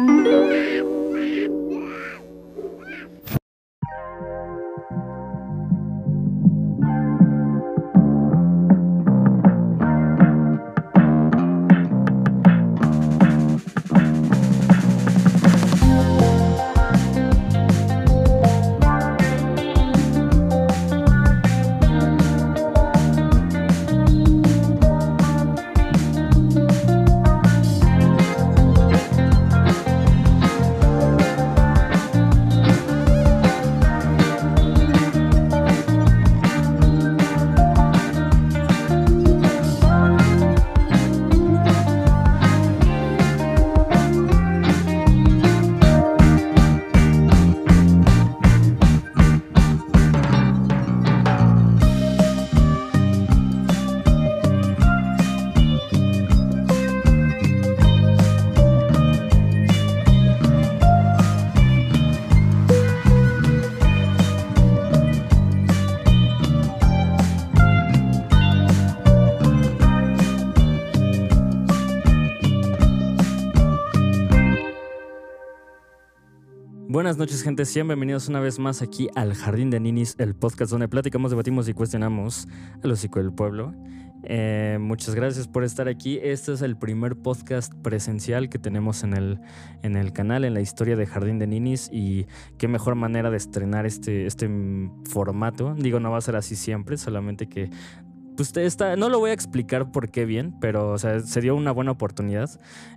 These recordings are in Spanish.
Mm-hmm. Buenas noches, gente. Sean bienvenidos una vez más aquí al Jardín de Ninis, el podcast donde platicamos, debatimos y cuestionamos el hocico del pueblo. Eh, muchas gracias por estar aquí. Este es el primer podcast presencial que tenemos en el, en el canal, en la historia de Jardín de Ninis. Y qué mejor manera de estrenar este, este formato. Digo, no va a ser así siempre, solamente que pues está, no lo voy a explicar por qué bien, pero o sea, se dio una buena oportunidad.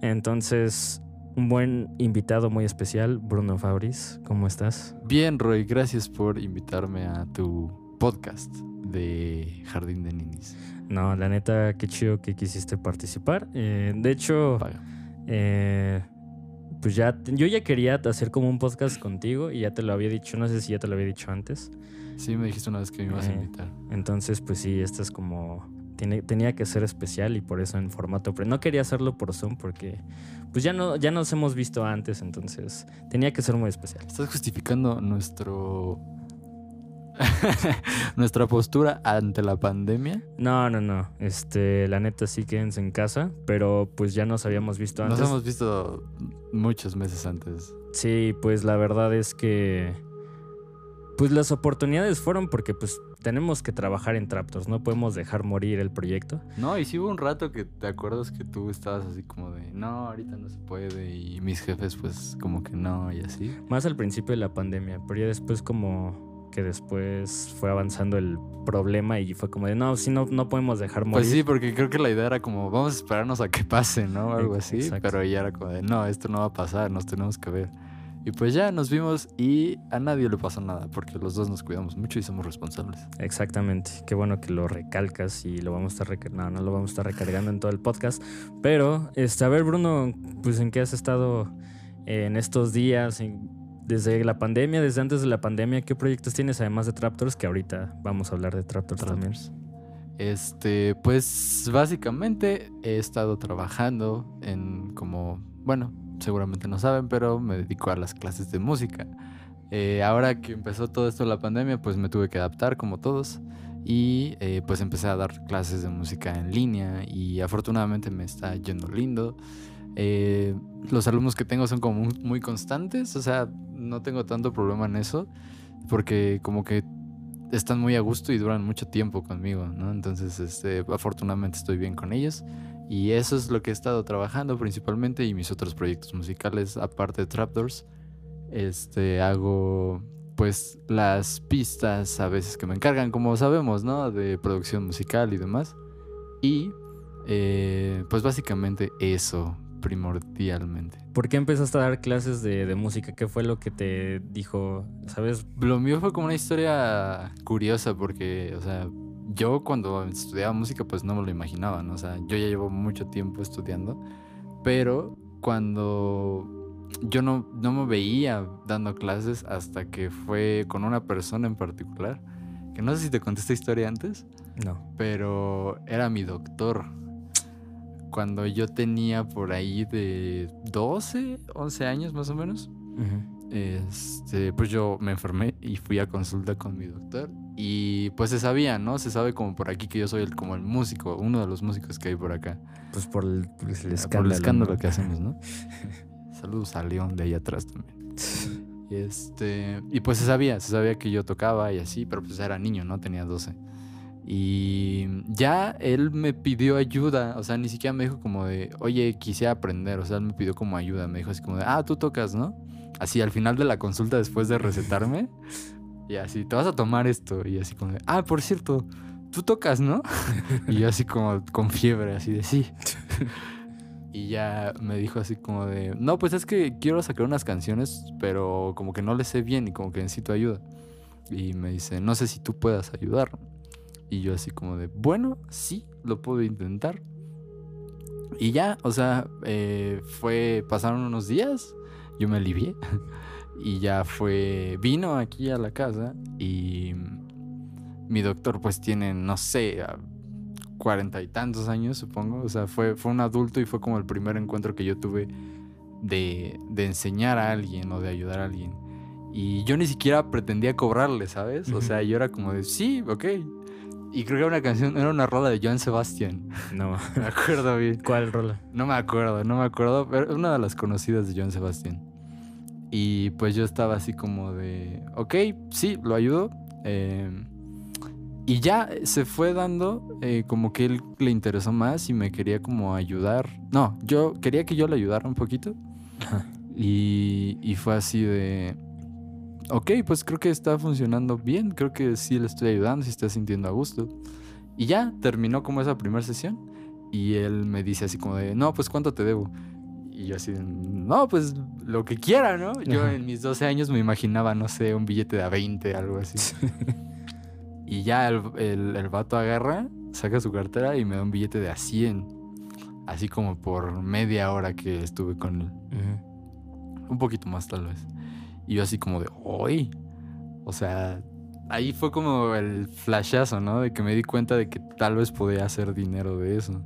Entonces, un buen invitado muy especial, Bruno Fabris. ¿Cómo estás? Bien, Roy, gracias por invitarme a tu podcast de Jardín de Ninis. No, la neta, qué chido que quisiste participar. Eh, de hecho, eh, pues ya, yo ya quería hacer como un podcast contigo y ya te lo había dicho, no sé si ya te lo había dicho antes. Sí, me dijiste una vez que me ibas a eh, invitar. Entonces, pues sí, esto es como tenía que ser especial y por eso en formato pero no quería hacerlo por Zoom porque pues ya no ya nos hemos visto antes entonces tenía que ser muy especial. Estás justificando nuestro nuestra postura ante la pandemia. No no no. Este la neta sí quédense en casa pero pues ya nos habíamos visto antes. nos hemos visto muchos meses antes. Sí pues la verdad es que pues las oportunidades fueron porque pues tenemos que trabajar en Traptors, no podemos dejar morir el proyecto. No, y sí hubo un rato que te acuerdas que tú estabas así como de, no, ahorita no se puede, y mis jefes pues como que no, y así. Más al principio de la pandemia, pero ya después como que después fue avanzando el problema y fue como de, no, sí, no, no podemos dejar morir. Pues sí, porque creo que la idea era como, vamos a esperarnos a que pase, ¿no? Algo así, pero ya era como de, no, esto no va a pasar, nos tenemos que ver. Y pues ya nos vimos y a nadie le pasó nada porque los dos nos cuidamos mucho y somos responsables. Exactamente. Qué bueno que lo recalcas y lo vamos a estar no, no lo vamos a estar recargando en todo el podcast. Pero, este, a ver, Bruno, pues en qué has estado en estos días, desde la pandemia, desde antes de la pandemia, ¿qué proyectos tienes además de Traptors? Que ahorita vamos a hablar de Traptors, también. Este, pues básicamente he estado trabajando en como, bueno, seguramente no saben, pero me dedico a las clases de música. Eh, ahora que empezó todo esto la pandemia, pues me tuve que adaptar como todos y eh, pues empecé a dar clases de música en línea y afortunadamente me está yendo lindo. Eh, los alumnos que tengo son como muy, constantes, o sea, no tengo tanto problema en eso porque como que están muy a gusto y duran mucho tiempo conmigo, ¿no? Entonces, este, afortunadamente estoy bien con ellos. Y eso es lo que he estado trabajando principalmente y mis otros proyectos musicales, aparte de Trapdoors. Este, hago pues las pistas a veces que me encargan, como sabemos, ¿no? De producción musical y demás. Y eh, pues básicamente eso, primordialmente. ¿Por qué empezaste a dar clases de, de, música? ¿Qué fue lo que te dijo? ¿Sabes? Lo mío fue como una historia curiosa porque, o sea, yo cuando estudiaba música pues no me lo imaginaba, ¿no? O sea, yo ya llevo mucho tiempo estudiando, pero cuando yo no, no me veía dando clases hasta que fue con una persona en particular, que no sé si te conté esta historia antes. No. Pero era mi doctor. Cuando yo tenía por ahí de 12, 11 años más o menos, este, pues yo me enfermé y fui a consulta con mi doctor y pues se sabía, ¿no? Se sabe como por aquí que yo soy el, como el músico, uno de los músicos que hay por acá. Pues por el, escándalo. Por el escándalo que hacemos, ¿no? Saludos a León de ahí atrás también. Y este, y pues se sabía, se sabía que yo tocaba y así, pero pues era niño, ¿no? Tenía 12. Y ya él me pidió ayuda, o sea, ni siquiera me dijo como de, oye, quisiera aprender, o sea, él me pidió como ayuda, me dijo así como de, ah, tú tocas, ¿no? Así al final de la consulta, después de recetarme, y así, te vas a tomar esto, y así como de, ah, por cierto, tú tocas, ¿no? y yo así como con fiebre, así de, sí. y ya me dijo así como de, no, pues es que quiero sacar unas canciones, pero como que no le sé bien y como que necesito ayuda. Y me dice, no sé si tú puedas ayudar. Y yo así como de, bueno, sí, lo puedo intentar. Y ya, o sea, eh, fue, pasaron unos días, yo me alivié. y ya fue, vino aquí a la casa y mi doctor pues tiene, no sé, cuarenta y tantos años, supongo. O sea, fue, fue un adulto y fue como el primer encuentro que yo tuve de, de enseñar a alguien o de ayudar a alguien. Y yo ni siquiera pretendía cobrarle, ¿sabes? O sea, yo era como de, sí, ok. Y creo que era una canción, era una rola de Joan Sebastian. No. me acuerdo bien. ¿Cuál rola? No me acuerdo, no me acuerdo, pero una de las conocidas de Joan Sebastian. Y pues yo estaba así como de, ok, sí, lo ayudo. Eh, y ya se fue dando eh, como que él le interesó más y me quería como ayudar. No, yo quería que yo le ayudara un poquito. Y, y fue así de, ok, pues creo que está funcionando bien, creo que sí le estoy ayudando, sí está sintiendo a gusto. Y ya terminó como esa primera sesión y él me dice así como de, no, pues cuánto te debo. Y yo así, no, pues lo que quiera, ¿no? Yo en mis 12 años me imaginaba, no sé, un billete de a 20, algo así. y ya el, el, vato agarra, saca su cartera y me da un billete de a 100. Así como por media hora que estuve con él. Un poquito más tal vez. Y yo así como de, hoy. O sea, ahí fue como el flashazo, ¿no? De que me di cuenta de que tal vez podía hacer dinero de eso.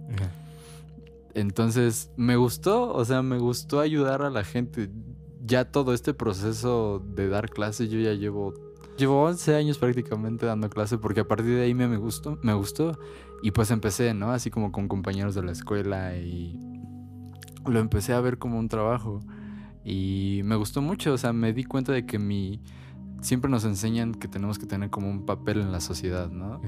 Entonces, me gustó, o sea, me gustó ayudar a la gente. Ya todo este proceso de dar clases, yo ya llevo, llevo 11 años prácticamente dando clases porque a partir de ahí me, me gustó, me gustó. Y pues empecé, ¿no? Así como con compañeros de la escuela y lo empecé a ver como un trabajo. Y me gustó mucho, o sea, me di cuenta de que mi... Siempre nos enseñan que tenemos que tener como un papel en la sociedad, ¿no?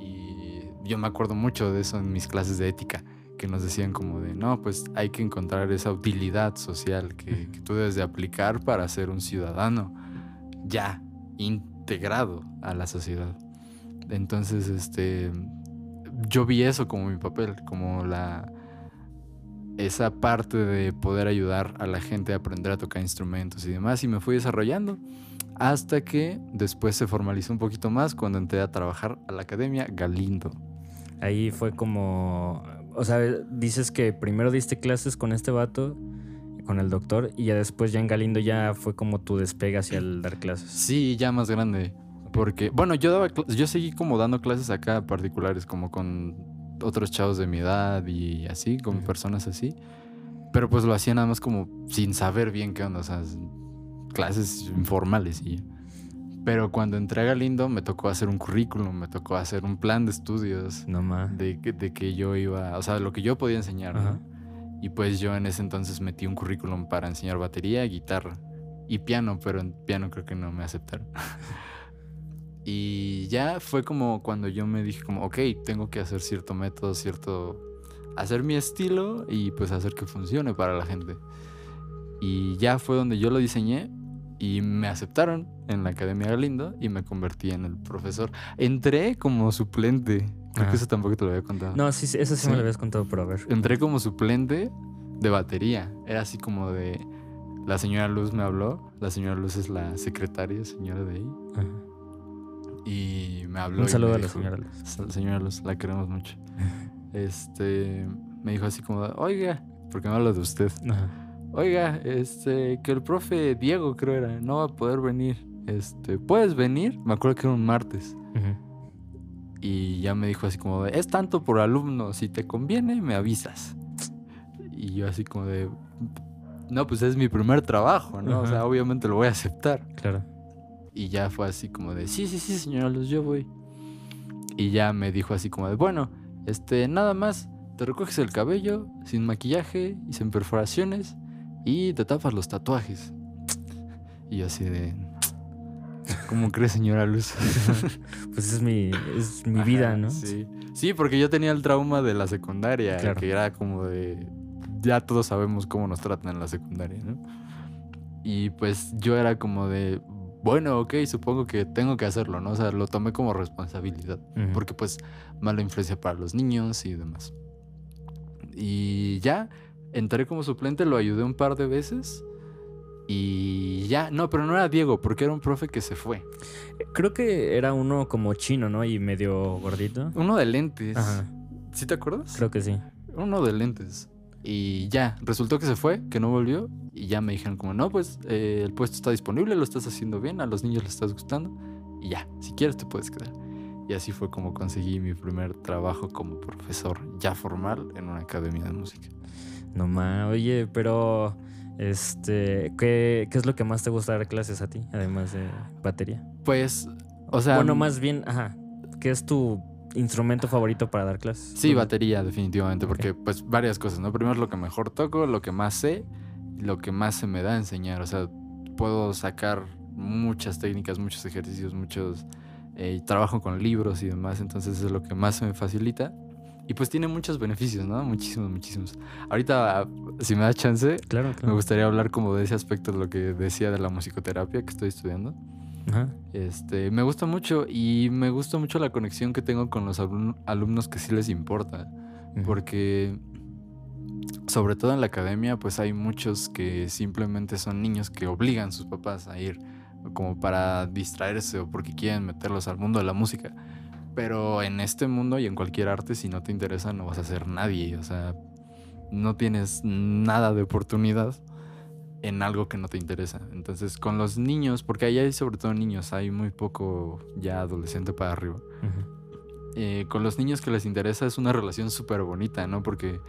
Y yo me acuerdo mucho de eso en mis clases de ética, que nos decían como de, no, pues hay que encontrar esa utilidad social que, que tú debes de aplicar para ser un ciudadano ya integrado a la sociedad. Entonces, este, yo vi eso como mi papel, como la esa parte de poder ayudar a la gente a aprender a tocar instrumentos y demás y me fui desarrollando hasta que después se formalizó un poquito más cuando entré a trabajar a la Academia Galindo. Ahí fue como, o sea, dices que primero diste clases con este vato, con el doctor, y ya después ya en Galindo ya fue como tu despegue hacia el dar clases. Sí, ya más grande. Porque, bueno, yo daba, yo seguí como dando clases acá particulares, como con otros chavos de mi edad y así, con personas así. Pero pues lo hacía nada más como sin saber bien qué onda, o sea, clases informales y Pero cuando entré a Galindo me tocó hacer un currículum, me tocó hacer un plan de estudios. No más. De, de, que yo iba, o sea, lo que yo podía enseñar. Y pues yo en ese entonces metí un currículum para enseñar batería, guitarra y piano, pero en piano creo que no me aceptaron. Y ya fue como cuando yo me dije como, ok, tengo que hacer cierto método, cierto... Hacer mi estilo y pues hacer que funcione para la gente. Y ya fue donde yo lo diseñé y me aceptaron en la Academia Galindo y me convertí en el profesor. Entré como suplente. Creo que eso tampoco te lo había contado. No, sí, eso sí, me lo habías contado, pero a ver. Entré como suplente de batería. Era así como de... La señora Luz me habló. La señora Luz es la secretaria, señora de ahí. Y me habló. Un saludo a la señora Luz. La señora Luz, la queremos mucho. este, me dijo así como, oiga, porque me habla de usted. Oiga, este, que el profe Diego, creo era, no va a poder venir. Este, ¿puedes venir? Me acuerdo que era un martes. Y ya me dijo así como de, es tanto por alumno, si te conviene, me avisas. Y yo así como de, no, pues es mi primer trabajo, ¿no? O sea, obviamente lo voy a aceptar. Claro. Y ya fue así como de, sí, sí, sí, señora Luz, yo voy. Y ya me dijo así como de, bueno, este, nada más, te recoges el cabello, sin maquillaje y sin perforaciones, y te tapas los tatuajes. Y yo así de... ¿Cómo crees, señora Luz? pues es mi, es mi vida, ¿no? Sí. sí, porque yo tenía el trauma de la secundaria, que era como de... Ya todos sabemos cómo nos tratan en la secundaria, ¿no? Y pues yo era como de, bueno, ok, supongo que tengo que hacerlo, ¿no? O sea, lo tomé como responsabilidad, porque pues mala influencia para los niños y demás. Y ya, entré como suplente, lo ayudé un par de veces. Y ya, no, pero no era Diego, porque era un profe que se fue. Creo que era uno como chino, ¿no? Y medio gordito. Uno de lentes. Ajá. ¿Sí te acuerdas? Creo que sí. Uno de lentes. Y ya, resultó que se fue, que no volvió. Y ya me dijeron como, no, pues eh, el puesto está disponible, lo estás haciendo bien, a los niños les estás gustando. Y ya, si quieres te puedes quedar. Y así fue como conseguí mi primer trabajo como profesor ya formal en una academia de música. No más, oye, pero este, ¿qué, ¿qué, es lo que más te gusta dar clases a ti, además de batería? Pues, o sea... Bueno, más bien, ajá, ¿qué es tu instrumento favorito para dar clases? Sí, batería, definitivamente, porque pues varias cosas, ¿no? Primero es lo que mejor toco, lo que más sé, lo que más se me da a enseñar, o sea, puedo sacar muchas técnicas, muchos ejercicios, muchos... Eh, trabajo con libros y demás, entonces es lo que más se me facilita. Y pues tiene muchos beneficios, ¿no? Muchísimos, muchísimos. Ahorita, si me da chance, claro, me gustaría hablar como de ese aspecto de lo que decía de la musicoterapia que estoy estudiando. Ajá. Este, me gusta mucho y me gusta mucho la conexión que tengo con los alumnos que sí les importa. Porque, sobre todo en la academia, pues hay muchos que simplemente son niños que obligan a sus papás a ir como para distraerse o porque quieren meterlos al mundo de la música. Pero en este mundo y en cualquier arte, si no te interesa, no vas a ser nadie. O sea, no tienes nada de oportunidad en algo que no te interesa. Entonces, con los niños, porque ahí hay sobre todo niños, hay muy poco ya adolescente para arriba. Eh, con los niños que les interesa es una relación súper bonita, ¿no? Porque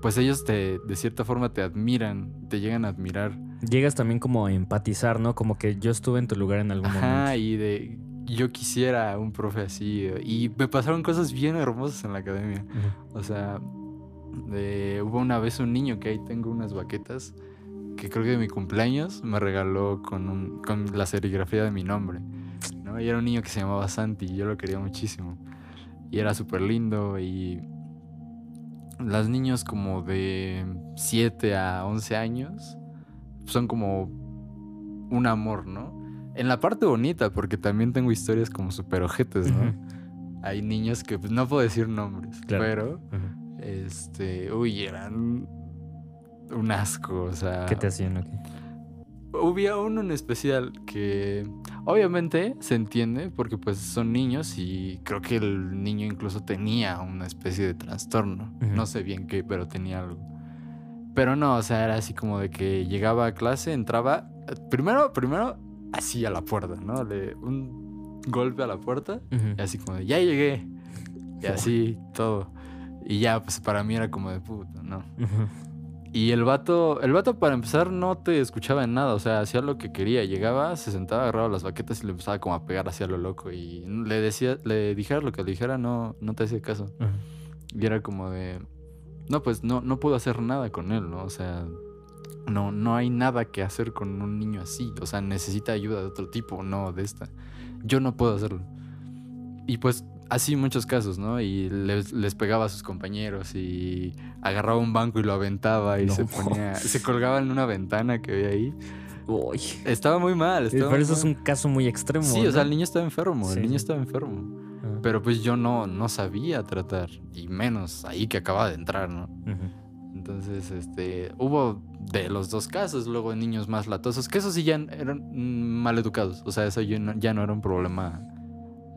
pues ellos te, de cierta forma te admiran, te llegan a admirar. Llegas también como a empatizar, ¿no? Como que yo estuve en tu lugar en algún Ajá, y de yo quisiera un profe así. Y me pasaron cosas bien hermosas en la academia. O sea, hubo una vez un niño que ahí tengo unas baquetas que creo que de mi cumpleaños me regaló con, con la serigrafía de mi nombre. ¿no? Y era un niño que se llamaba Santi y yo lo quería muchísimo. Y era súper lindo y las niños como de 7 a 11 años son como un amor, ¿no? En la parte bonita, porque también tengo historias como super ojetes, ¿no? Hay niños que pues, no puedo decir nombres, pero este, uy, eran un asco, o sea. ¿Qué te hacían aquí? Hubo uno en especial que obviamente se entiende porque pues son niños y creo que el niño incluso tenía una especie de trastorno. No sé bien qué, pero tenía algo. Pero no, o sea, era así como de que llegaba a clase, entraba, primero, primero así a la puerta, ¿no? De un golpe a la puerta y así como de, ya llegué. Y así todo. Y ya, pues para mí era como de puta, ¿no? Y el vato, el vato para empezar no te escuchaba en nada, o sea, hacía lo que quería. Llegaba, se sentaba, agarraba las baquetas y le empezaba como a pegar hacia lo loco. Y le decía, le dijera lo que le dijera, no, no te hacía caso. Y era como de, no, pues no, no puedo hacer nada con él, ¿no? O sea, no, no hay nada que hacer con un niño así. O sea, necesita ayuda de otro tipo, no de esta. Yo no puedo hacerlo. Y pues así muchos casos, ¿no? Y les, pegaba a sus compañeros y agarraba un banco y lo aventaba y se ponía, se colgaba en una ventana que había ahí. Uy. Estaba muy mal. Pero eso es un caso muy extremo. Sí, o sea, el niño estaba enfermo, el niño estaba enfermo. Ah. Pero pues yo no, no sabía tratar, y menos ahí que acaba de entrar, ¿no? Entonces, este, hubo de los dos casos, luego niños más latosos, que esos sí ya eran mal educados, o sea, eso ya no, era un problema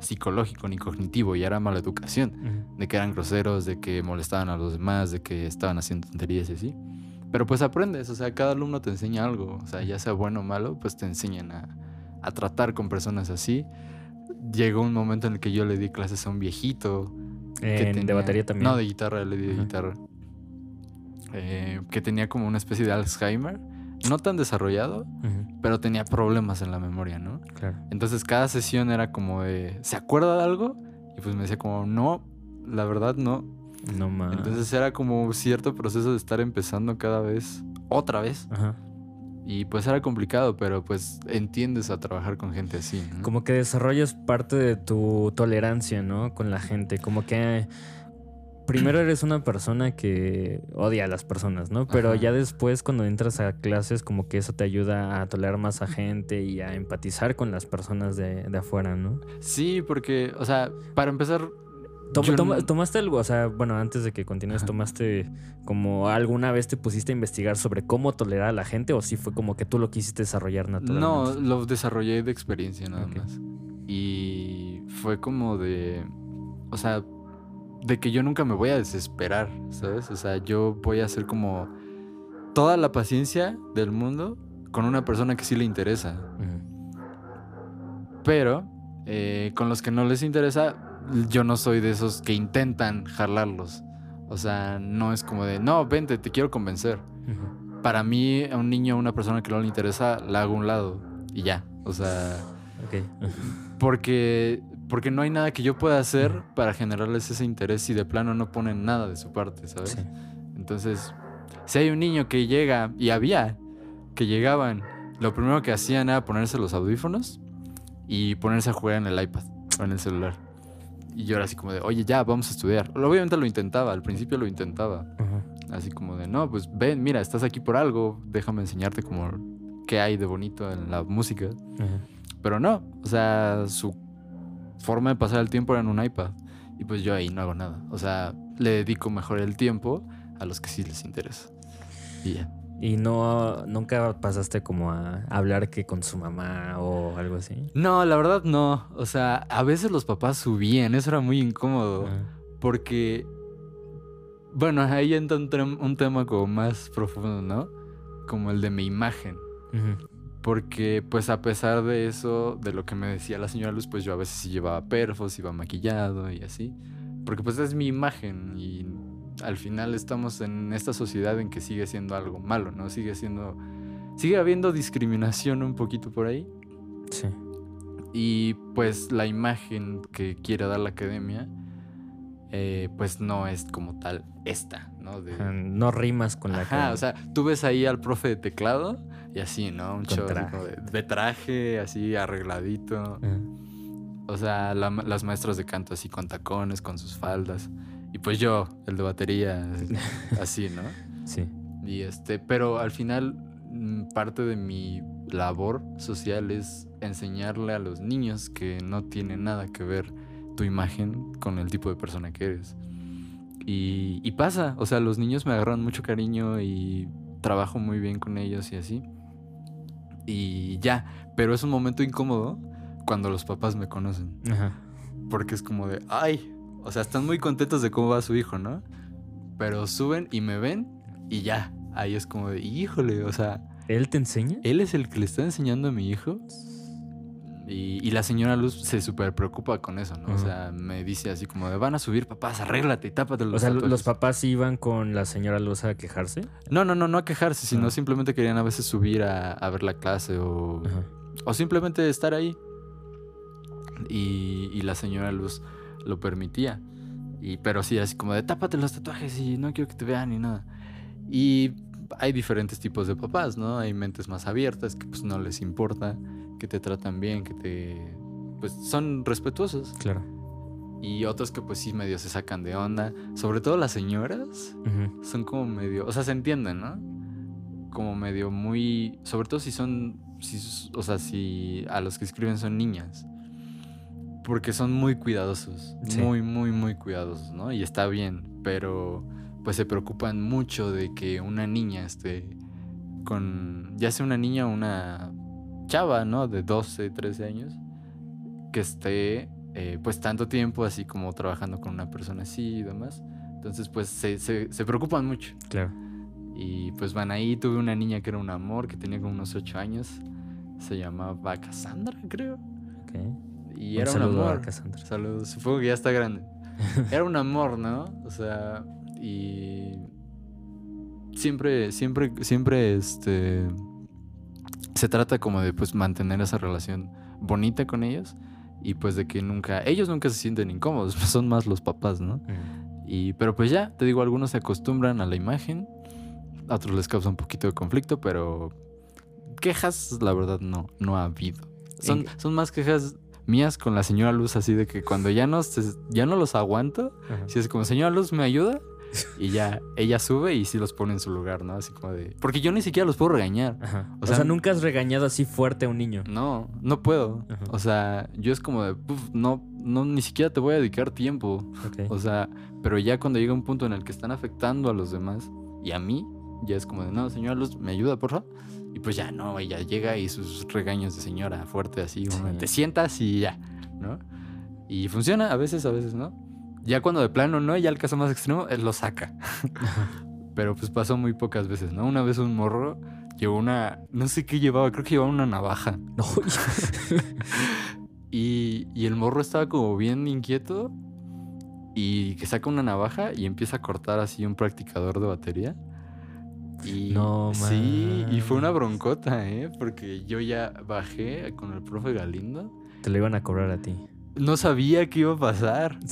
psicológico ni cognitivo, ya era mala educación, de que eran groseros, de que molestaban a los demás, de que estaban haciendo tonterías y así. Pero pues aprendes, o sea, cada alumno te enseña algo, o sea, ya sea bueno o malo, pues te enseñan a, a tratar con personas así. Llegó un momento en el que yo le di clases a un viejito. ¿De batería también? No, de guitarra, le di de guitarra. Eh, que tenía como una especie de Alzheimer, no tan desarrollado, pero tenía problemas en la memoria, ¿no? Claro. Entonces cada sesión era como de, ¿se acuerda de algo? Y pues me decía como, no, la verdad no. No más. Entonces era como cierto proceso de estar empezando cada vez otra vez. Ajá. Y pues era complicado, pero pues entiendes a trabajar con gente así. ¿no? Como que desarrollas parte de tu tolerancia, ¿no? Con la gente. Como que primero eres una persona que odia a las personas, ¿no? Pero Ajá. ya después cuando entras a clases como que eso te ayuda a tolerar más a gente y a empatizar con las personas de, de afuera, ¿no? Sí, porque, o sea, para empezar, Tom- no- ¿Tomaste algo? O sea, bueno, antes de que continúes, Ajá. ¿tomaste como alguna vez te pusiste a investigar sobre cómo tolerar a la gente o sí fue como que tú lo quisiste desarrollar no, naturalmente? lo desarrollé de experiencia nada más. Y fue como de, o sea, de que yo nunca me voy a desesperar, ¿sabes? O sea, yo voy a hacer como toda la paciencia del mundo con una persona que sí le interesa. Pero eh, con los que no les interesa, yo no soy de esos que intentan jalarlos. O sea, no es como de, no, vente, te quiero convencer. Para mí, a un niño o una persona que no le interesa, la hago a un lado y ya. O sea, Ok. porque, porque no hay nada que yo pueda hacer para generarles ese interés si de plano no ponen nada de su parte, ¿sabes? Sí. Entonces, si hay un niño que llega, y había, que llegaban, lo primero que hacían era ponerse los audífonos y ponerse a jugar en el iPad o en el celular. Y yo era así como de, oye, ya, vamos a estudiar. Obviamente lo intentaba, al principio lo intentaba. Ujú. Así como de, no, pues ven, mira, estás aquí por algo, déjame enseñarte como qué hay de bonito en la música. Ujú. Pero no, o sea, su forma de pasar el tiempo era en un iPad. Y pues yo ahí no hago nada. O sea, le dedico mejor el tiempo a los que sí les interesa. Y ya. ¿Y no nunca pasaste como a hablar que con su mamá o algo así? No, la verdad no. O sea, a veces los papás subían, eso era muy incómodo. Ajá. Porque, bueno, ahí entra un, un tema como más profundo, ¿no? Como el de mi imagen. Ujú. Porque, pues, a pesar de eso, de lo que me decía la señora Luz, pues yo a veces sí llevaba perfos, iba maquillado y así. Porque, pues, es mi imagen y al final estamos en esta sociedad en que sigue siendo algo malo, ¿no? Sigue siendo. Sigue habiendo discriminación un poquito por ahí. Sí. Y, pues, la imagen que quiere dar la academia, eh, pues, no es como tal esta, ¿no? De, No rimas con la Ajá, cara. o sea, tú ves ahí al profe de teclado y así, ¿no? Un show traje. de, de traje, así arregladito. O sea, la- las maestras de canto así con tacones, con sus faldas. Y pues yo, el de batería, así, ¿no? Sí. Y este, pero al final, mm, parte de mi labor social es enseñarle a los niños que no tiene nada que ver tu imagen con el tipo de persona que eres. Y, y pasa, o sea, los niños me agarran mucho cariño y trabajo muy bien con ellos y así. Y ya, pero es un momento incómodo cuando los papás me conocen. Ajá. Porque es como de, ay, o sea, están muy contentos de cómo va su hijo, ¿no? Pero suben y me ven y ya. Ahí es como de, híjole, o sea, ¿Él te enseña? él es el que le está enseñando a mi hijo. Y, y la señora Luz se súper preocupa con eso, ¿no? O sea, me dice así como de, van a subir papás, arréglate y tápate los O sea, tatuajes". los papás iban con la señora Luz a quejarse. No, no, no, no a quejarse, sino Ah. simplemente querían a veces subir a, a ver la clase o, Ajá. o simplemente estar ahí. Y, y la señora Luz lo permitía. Y, pero sí, así como de tápate los tatuajes y no quiero que te vean ni nada. Y hay diferentes tipos de papás, ¿no? Hay mentes más abiertas que pues no les importa, que te tratan bien, que te... pues son respetuosos. Claro. Y otros que pues sí medio se sacan de onda. Sobre todo las señoras son como medio, o sea, se entienden, ¿no? Como medio muy, sobre todo si son, si, o sea, si a los que escriben son niñas. Porque son muy cuidadosos, Sí. muy, muy, muy cuidadosos, ¿no? Y está bien, pero pues se preocupan mucho de que una niña esté con, ya sea una niña o una chava, ¿no? De 12, 13 años, que esté eh, pues tanto tiempo así como trabajando con una persona así y demás. Entonces pues se, se, se preocupan mucho. Claro. Y pues van ahí, tuve una niña que era un amor, que tenía como unos 8 años. Se llamaba Cassandra, creo. Ok. Y Un era un amor. Cassandra. Saludos, supongo que ya está grande. Era un amor, ¿no? O sea, y siempre, siempre, siempre, este, se trata como de, pues, mantener esa relación bonita con ellos y pues de que nunca, ellos nunca se sienten incómodos, son más los papás, ¿no? Y, pero pues ya, te digo, algunos se acostumbran a la imagen, a otros les causa un poquito de conflicto, pero quejas, la verdad, no, no ha habido. Son, En- son más quejas mías con la señora Luz, así de que cuando ya no, se- ya no los aguanto, Ajá. si es como, señora Luz, ¿me ayuda? Y ya, ella sube y sí los pone en su lugar, ¿no? Así como de... Porque yo ni siquiera los puedo regañar. Ajá. O, O sea, nunca has regañado así fuerte a un niño. No, no puedo. Ajá. O sea, yo es como de, "Puf, no, no, ni siquiera te voy a dedicar tiempo. O sea, pero ya cuando llega un punto en el que están afectando a los demás y a mí, ya es como de, no, señora Luz, ¿me ayuda, por favor? Y pues ya no, ella llega y sus regaños de señora fuerte así, Sí. te sientas y ya, ¿no? Y funciona a veces, a veces, ¿no? Ya cuando de plano no, ya el caso más extremo, él lo saca. Pero pues pasó muy pocas veces, ¿no? Una vez un morro llevó una, no sé qué llevaba, creo que llevaba una navaja. No, Y, y el morro estaba como bien inquieto y que saca una navaja y empieza a cortar así un practicador de batería. Y No sí, y fue una broncota, ¿eh? Porque yo ya bajé con el profe Galindo. te lo iban a cobrar a ti. No sabía qué iba a pasar.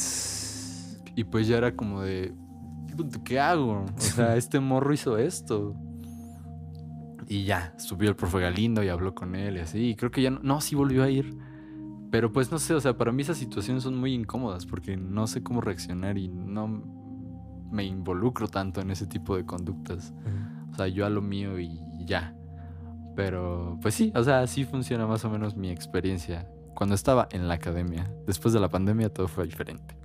Y pues ya era como de, ¿qué hago? O sea, este morro hizo esto. Y ya, subió el profe Galindo y habló con él y así. Y creo que ya no, no, sí volvió a ir. Pero pues no sé, o sea, para mí esas situaciones son muy incómodas porque no sé cómo reaccionar y no me involucro tanto en ese tipo de conductas. O sea, yo a lo mío y ya. Pero pues sí, o sea, así funciona más o menos mi experiencia cuando estaba en la academia. Después de la pandemia todo fue diferente.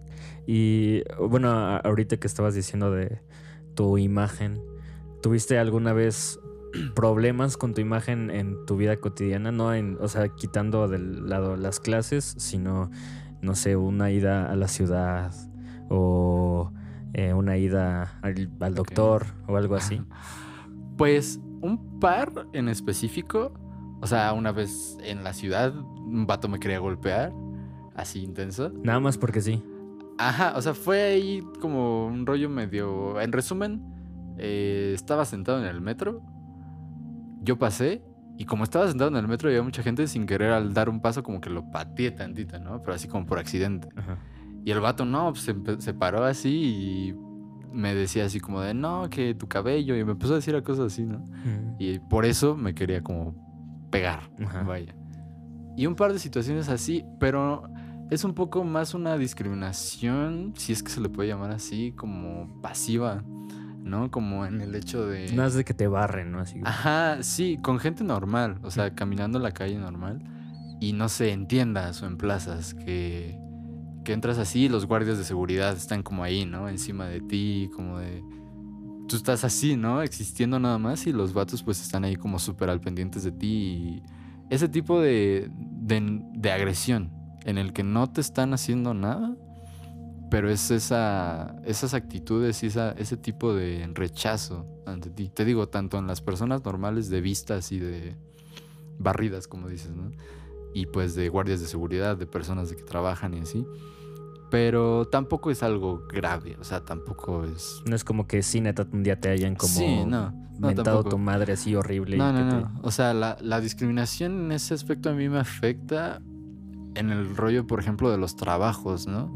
Y bueno, ahorita que estabas diciendo de tu imagen, ¿tuviste alguna vez problemas con tu imagen en tu vida cotidiana? No en, o sea, quitando del lado las clases, sino, no sé, una ida a la ciudad o eh, una ida al, al doctor o algo así. Pues un par en específico. O sea, una vez en la ciudad, un vato me quería golpear. Así intenso. Nada más porque sí. Ajá, o sea, fue ahí como un rollo medio. En resumen, eh, estaba sentado en el metro. Yo pasé. Y como estaba sentado en el metro, había mucha gente sin querer al dar un paso, como que lo pateé tantito, ¿no? Pero así como por accidente. Ajá. Y el vato no, pues se, se paró así y me decía así como de, no, que tu cabello. Y me empezó a decir cosas así, ¿no? Mm. Y por eso me quería como pegar. Ajá. Vaya. Y un par de situaciones así, pero es un poco más una discriminación, si es que se le puede llamar así, como pasiva, ¿no? Como en el hecho de... No es de que te barren, ¿no? Así. Ajá, sí, con gente normal, o sea, caminando la calle normal y no sé, en tiendas o en plazas que, que entras así y los guardias de seguridad están como ahí, ¿no? Encima de ti, como de... Tú estás así, ¿no? Existiendo nada más y los vatos pues están ahí como súper al pendientes de ti y ese tipo de, de, de agresión en el que no te están haciendo nada, pero es esa, esas actitudes y esa, ese tipo de rechazo ante ti. Te digo, tanto en las personas normales de vistas y de barridas, como dices, ¿no? Y pues de guardias de seguridad, de personas de que trabajan y así. Pero tampoco es algo grave, o sea, tampoco es... No es como que sí, neta, un día te hayan como sí, no. No, mentado tampoco. tu madre así horrible. No, no, te- no. O sea, la, la discriminación en ese aspecto a mí me afecta en el rollo, por ejemplo, de los trabajos, ¿no?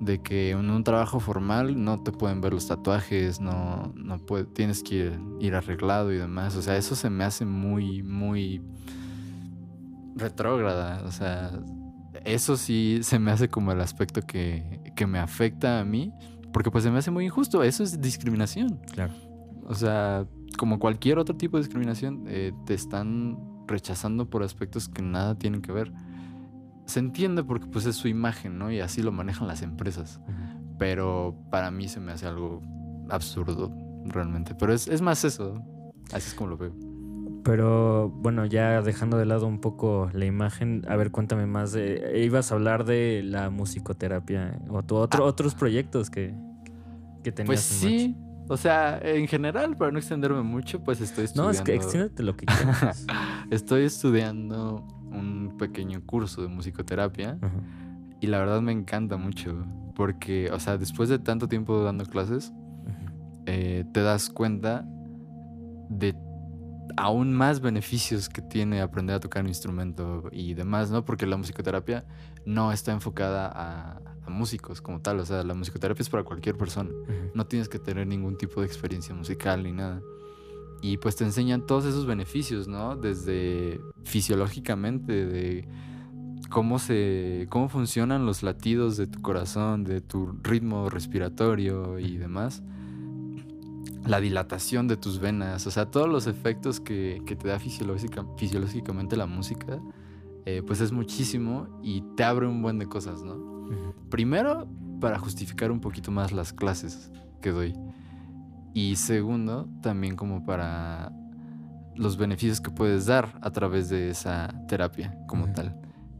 De que en un trabajo formal no te pueden ver los tatuajes, no, no puede- tienes que ir, ir arreglado y demás. O sea, eso se me hace muy, muy retrógrada. O sea, eso sí se me hace como el aspecto que, que me afecta a mí, porque pues se me hace muy injusto. Eso es discriminación. Claro. O sea, como cualquier otro tipo de discriminación, eh, te están rechazando por aspectos que nada tienen que ver. Se entiende porque pues es su imagen, ¿no? Y así lo manejan las empresas. Pero para mí se me hace algo absurdo, realmente. Pero es, es más eso. Así es como lo veo. Pero bueno, ya dejando de lado un poco la imagen, a ver, cuéntame más de. Ibas a hablar de la musicoterapia o tu otro, otros proyectos que, que tenías. Ah. Pues en sí. O sea, en general, para no extenderme mucho, pues estoy marcha. No, estudiando. es que extiéndete lo que quieras. Estoy estudiando un pequeño curso de musicoterapia. Y la verdad me encanta mucho. Porque, o sea, después de tanto tiempo dando clases, eh, te das cuenta de aún más beneficios que tiene aprender a tocar un instrumento y demás, ¿no? Porque la musicoterapia no está enfocada a, a músicos como tal. O sea, la musicoterapia es para cualquier persona. No tienes que tener ningún tipo de experiencia musical ni nada. Y pues te enseñan todos esos beneficios, ¿no? Desde fisiológicamente, de cómo se. cómo funcionan los latidos de tu corazón, de tu ritmo respiratorio y demás. La dilatación de tus venas. O sea, todos los efectos que, que te da fisiológica, fisiológicamente la música. eh, pues es muchísimo y te abre un buen de cosas, ¿no? Primero, para justificar un poquito más las clases que doy. Y segundo, también como para los beneficios que puedes dar a través de esa terapia como tal.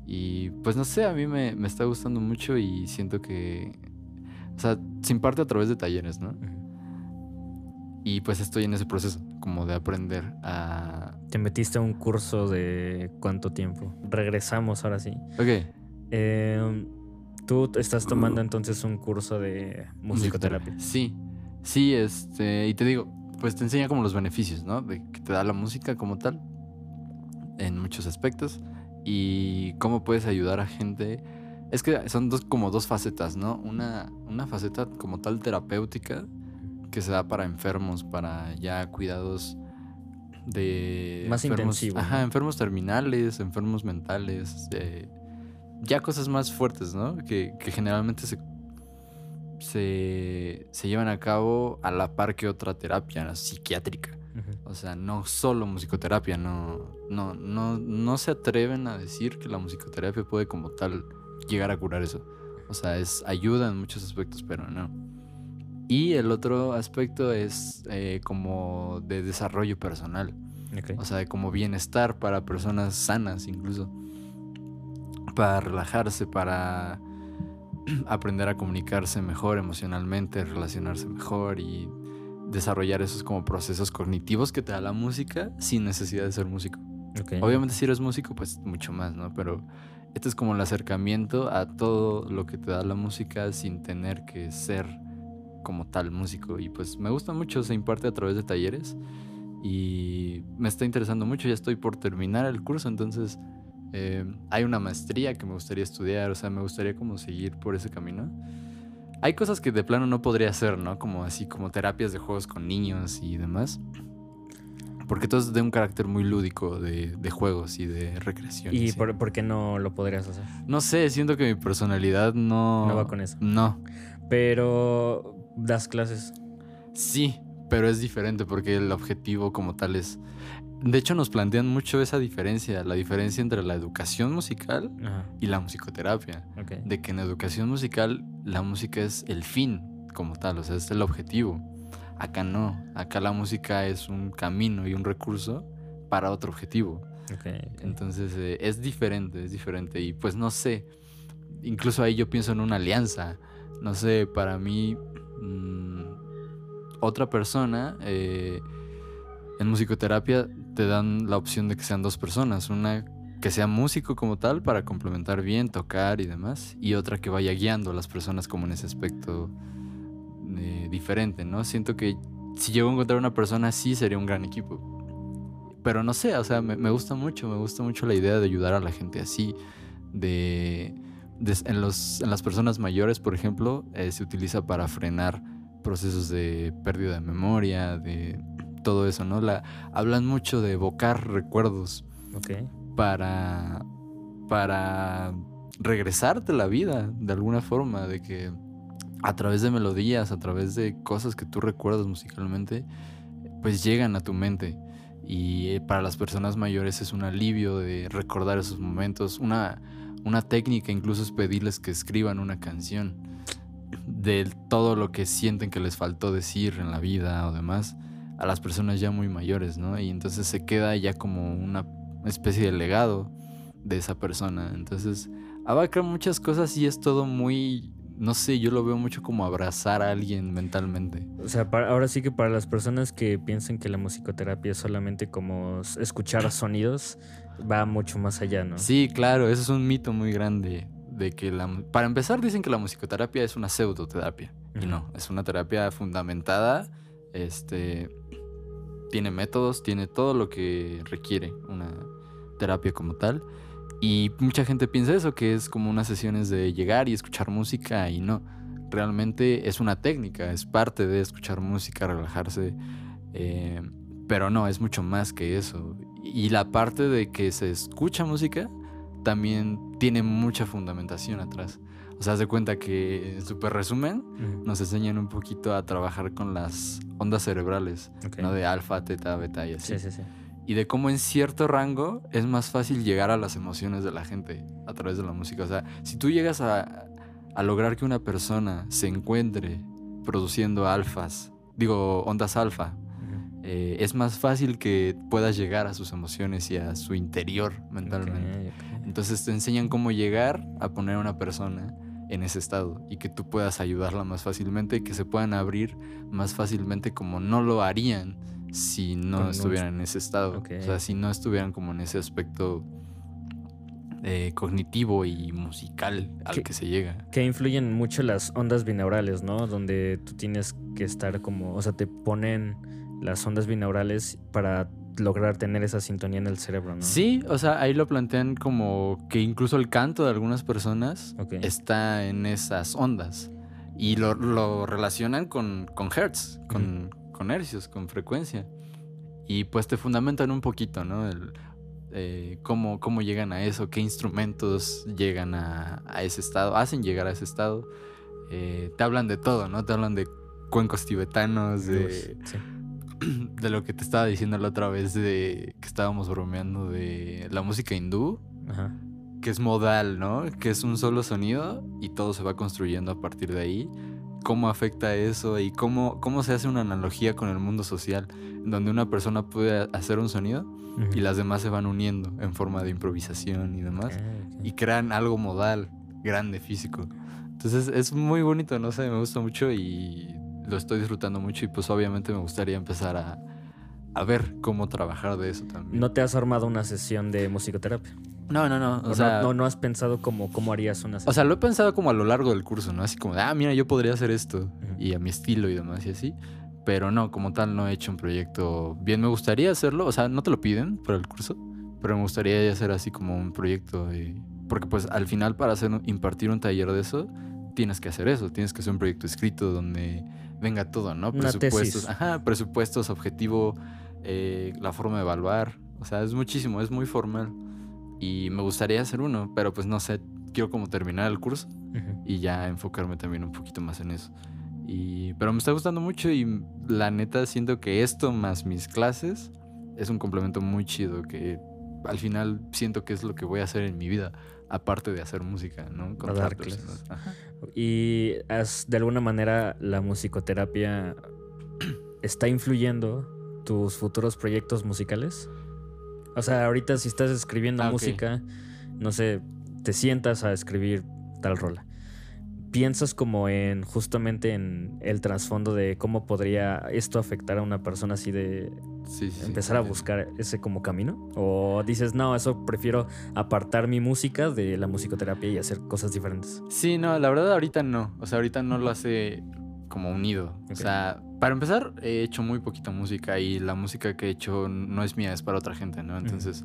Y pues no sé, a mí me, me está gustando mucho y siento que, o sea, se imparte a través de talleres, ¿no? Y pues estoy en ese proceso, como de aprender a... Te metiste a un curso de cuánto tiempo. Regresamos ahora sí. Ok, Eh, Tú estás tomando entonces un curso de musicoterapia. Sí, sí, este, y te digo, pues te enseña como los beneficios, ¿no? De que te da la música como tal, en muchos aspectos, y cómo puedes ayudar a gente. Es que son dos, como dos facetas, ¿no? Una, una faceta como tal terapéutica, que se da para enfermos, para ya cuidados de... Más enfermos- intensivo, Ajá, enfermos terminales, enfermos mentales, eh, ya cosas más fuertes, ¿no? Que, que generalmente se, se, se llevan a cabo a la par que otra terapia psiquiátrica. Ujú. O sea, no solo musicoterapia, no, no, no, no se atreven a decir que la musicoterapia puede como tal llegar a curar eso. O sea, es ayuda en muchos aspectos, pero no. Y el otro aspecto es eh, como de desarrollo personal. Ok. O sea, de como bienestar para personas sanas incluso. Para relajarse, para aprender a comunicarse mejor emocionalmente, relacionarse mejor y desarrollar esos como procesos cognitivos que te da la música sin necesidad de ser músico. ok. Obviamente si eres músico, pues mucho más, ¿no? Pero este es como el acercamiento a todo lo que te da la música sin tener que ser como tal músico. Y pues me gusta mucho, se imparte a través de talleres y me está interesando mucho, ya estoy por terminar el curso, entonces eh, hay una maestría que me gustaría estudiar, o sea, me gustaría como seguir por ese camino. Hay cosas que de plano no podría hacer, ¿no? Como así, como terapias de juegos con niños y demás. Porque todo es de un carácter muy lúdico, de, de juegos y de recreación. ¿Y por qué no lo podrías hacer? No sé, siento que mi personalidad no... No va con eso. No. Pero das clases. Sí, pero es diferente porque el objetivo como tal es... De hecho, nos plantean mucho esa diferencia, la diferencia entre la educación musical Ajá. y la musicoterapia. Ok. De que en educación musical la música es el fin como tal, o sea, es el objetivo. Acá no, acá la música es un camino y un recurso para otro objetivo. ok, ok. Entonces eh, es diferente, es diferente. Y pues no sé, incluso ahí yo pienso en una alianza. No sé, para mí, mm, otra persona, eh, en musicoterapia te dan la opción de que sean dos personas. Una que sea músico como tal para complementar bien, tocar y demás. Y otra que vaya guiando a las personas como en ese aspecto eh, diferente, ¿no? Siento que si llego a encontrar una persona así sería un gran equipo. Pero no sé, o sea, me, gusta mucho, me gusta mucho la idea de ayudar a la gente así. De, de- en, los, en las personas mayores, por ejemplo, eh, se utiliza para frenar procesos de pérdida de memoria, de todo eso, ¿no? La, hablan mucho de evocar recuerdos para, para regresarte la vida de alguna forma, de que a través de melodías, a través de cosas que tú recuerdas musicalmente, pues llegan a tu mente. Y eh, para las personas mayores es un alivio de recordar esos momentos. Una, una técnica incluso es pedirles que escriban una canción de todo lo que sienten que les faltó decir en la vida o demás a las personas ya muy mayores, ¿no? Y entonces se queda ya como una especie de legado de esa persona. Entonces abarca muchas cosas y es todo muy, no sé, yo lo veo mucho como abrazar a alguien mentalmente. O sea, para- ahora sí que para las personas que piensan que la musicoterapia es solamente como escuchar sonidos, va mucho más allá, ¿no? Sí, claro, eso es un mito muy grande de que la para empezar dicen que la musicoterapia es una pseudoterapia y no, es una terapia fundamentada, este tiene métodos, tiene todo lo que requiere una terapia como tal. Y mucha gente piensa eso, que es como unas sesiones de llegar y escuchar música y no. Realmente es una técnica, es parte de escuchar música, relajarse. eh, Pero no, es mucho más que eso. Y la parte de que se escucha música también tiene mucha fundamentación atrás. O sea, de cuenta que, en súper resumen, nos enseñan un poquito a trabajar con las ondas cerebrales. ¿no? De alfa, teta, beta y así. Sí, sí, sí. Y de cómo en cierto rango es más fácil llegar a las emociones de la gente a través de la música. O sea, si tú llegas a, a lograr que una persona se encuentre produciendo alfas, digo, ondas alfa, eh, es más fácil que puedas llegar a sus emociones y a su interior mentalmente. Entonces te enseñan cómo llegar a poner a una persona en ese estado y que tú puedas ayudarla más fácilmente y que se puedan abrir más fácilmente como no lo harían si no estuvieran en ese estado. O sea, si no estuvieran como en ese aspecto eh, cognitivo y musical al ¿Qué- que se llega. Que influyen mucho las ondas binaurales, ¿no? Donde tú tienes que estar como, o sea, te ponen las ondas binaurales para lograr tener esa sintonía en el cerebro, ¿no? Sí, o sea, ahí lo plantean como que incluso el canto de algunas personas Ok. está en esas ondas. Y lo, lo relacionan con, con hertz, con, con hercios, con frecuencia. Y pues te fundamentan un poquito, ¿no? El, eh, cómo, cómo llegan a eso, qué instrumentos llegan a, a ese estado, hacen llegar a ese estado. Eh, te hablan de todo, ¿no? Te hablan de cuencos tibetanos, de, sí. de lo que te estaba diciendo la otra vez, de que estábamos bromeando de la música hindú Ajá. que es modal, ¿no? Que es un solo sonido y todo se va construyendo a partir de ahí. ¿Cómo afecta eso y cómo, cómo se hace una analogía con el mundo social? Donde una persona puede hacer un sonido y las demás se van uniendo en forma de improvisación y demás. Y crean algo modal, grande, físico. Entonces es muy bonito, no sé, me gusta mucho y lo estoy disfrutando mucho y pues obviamente me gustaría empezar a, a ver cómo trabajar de eso también. ¿No te has armado una sesión de musicoterapia? no, no, no. O, O sea, no, no, no has pensado como cómo harías una O sesión. sea, lo he pensado como a lo largo del curso, ¿no? Así como de, ah, mira, yo podría hacer esto. Y a mi estilo y demás y así. Pero no, como tal, no he hecho un proyecto. Bien, me gustaría hacerlo. O sea, no te lo piden por el curso. Pero me gustaría hacer así como un proyecto de... Porque pues al final para hacer impartir un taller de eso, tienes que hacer eso. Tienes que hacer un proyecto escrito donde venga todo, ¿no? Una Presupuestos. tesis. Ajá, presupuestos, objetivo, eh, la forma de evaluar. O sea, es muchísimo, es muy formal. Y me gustaría hacer uno, pero pues no sé, quiero como terminar el curso Ujú. y ya enfocarme también un poquito más en eso. Y, pero me está gustando mucho y la neta siento que esto más mis clases es un complemento muy chido que al final siento que es lo que voy a hacer en mi vida, aparte de hacer música, ¿no? Dar otras clases. Ajá. Y has, de alguna manera la musicoterapia está influyendo tus futuros proyectos musicales. O sea, ahorita si estás escribiendo Ah, música, no sé, te sientas a escribir tal rola. Piensas como en justamente en el trasfondo de cómo podría esto afectar a una persona así de Sí, sí, sí, empezar a buscar ese como camino? ¿O dices, no, eso prefiero apartar mi música de la musicoterapia y hacer cosas diferentes? Sí, no, la verdad ahorita no. O sea, ahorita no lo hace como unido. O sea, para empezar, he hecho muy poquita música y la música que he hecho no es mía, es para otra gente, ¿no? Entonces,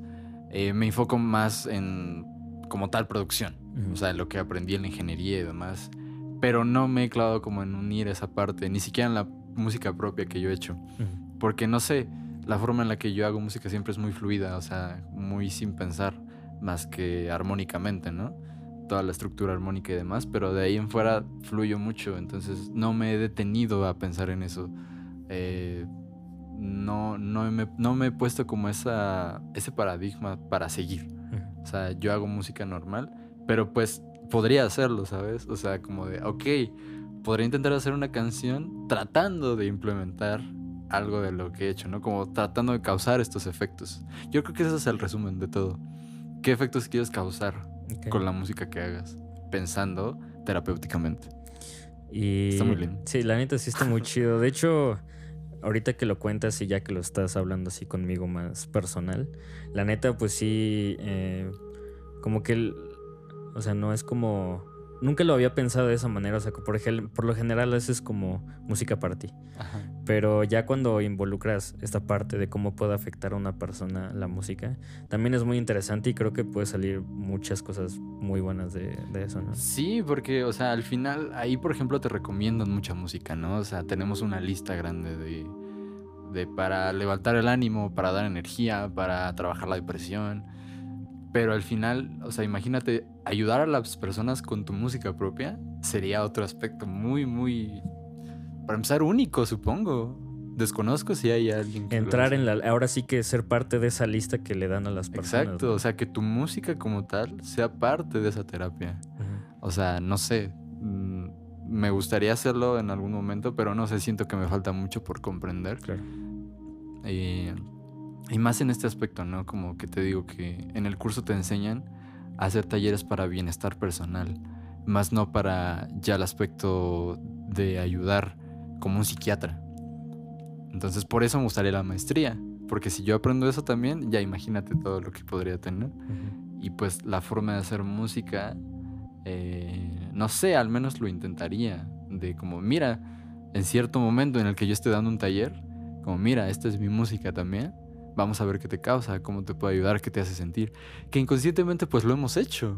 eh, me enfoco más en como tal producción. O sea, lo que aprendí en la ingeniería y demás. Pero no me he clavado como en unir esa parte, ni siquiera en la música propia que yo he hecho. Ujú. Porque no sé, la forma en la que yo hago música siempre es muy fluida, o sea, muy sin pensar, más que armónicamente, ¿no? Toda la estructura armónica y demás, pero de ahí en fuera fluyo mucho, entonces no me he detenido a pensar en eso. Eh, no, no, me, no me he puesto como esa, ese paradigma para seguir. Ujú. O sea, yo hago música normal, pero pues podría hacerlo, ¿sabes? O sea, como de, ok, podría intentar hacer una canción tratando de implementar algo de lo que he hecho, ¿no? Como tratando de causar estos efectos. Yo creo que ese es el resumen de todo. ¿Qué efectos quieres causar con la música que hagas? Pensando terapéuticamente. Y Está muy lindo. Sí, la neta sí está muy chido. De hecho, ahorita que lo cuentas y ya que lo estás hablando así conmigo más personal, la neta pues sí, eh, como que, o sea, no es como... Nunca lo había pensado de esa manera, o sea, que por, ejel- por lo general haces como música para ti. Ajá. Pero ya cuando involucras esta parte de cómo puede afectar a una persona la música, también es muy interesante y creo que puede salir muchas cosas muy buenas de, de eso, ¿no? Sí, porque, o sea, al final, ahí, por ejemplo, te recomiendan mucha música, ¿no? O sea, tenemos una lista grande de, de para levantar el ánimo, para dar energía, para trabajar la depresión. Pero al final, o sea, imagínate, ayudar a las personas con tu música propia sería otro aspecto muy, muy, para empezar, único, supongo. Desconozco si hay alguien que... Entrar en la... Ahora sí que ser parte de esa lista que le dan a las personas. Exacto, ¿no? o sea, que tu música como tal sea parte de esa terapia. O sea, no sé. mm, Me gustaría hacerlo en algún momento, pero no sé, siento que me falta mucho por comprender. Claro. Y, y más en este aspecto, ¿no? Como que te digo que en el curso te enseñan a hacer talleres para bienestar personal, más no para ya el aspecto de ayudar como un psiquiatra. Entonces por eso me gustaría la maestría, porque si yo aprendo eso también, ya imagínate todo lo que podría tener. Ujú. Y pues la forma de hacer música, eh, no sé, al menos lo intentaría. De como, mira, en cierto momento en el que yo esté dando un taller, como, mira, esta es mi música también. Vamos a ver qué te causa, cómo te puede ayudar, qué te hace sentir. Que inconscientemente pues lo hemos hecho.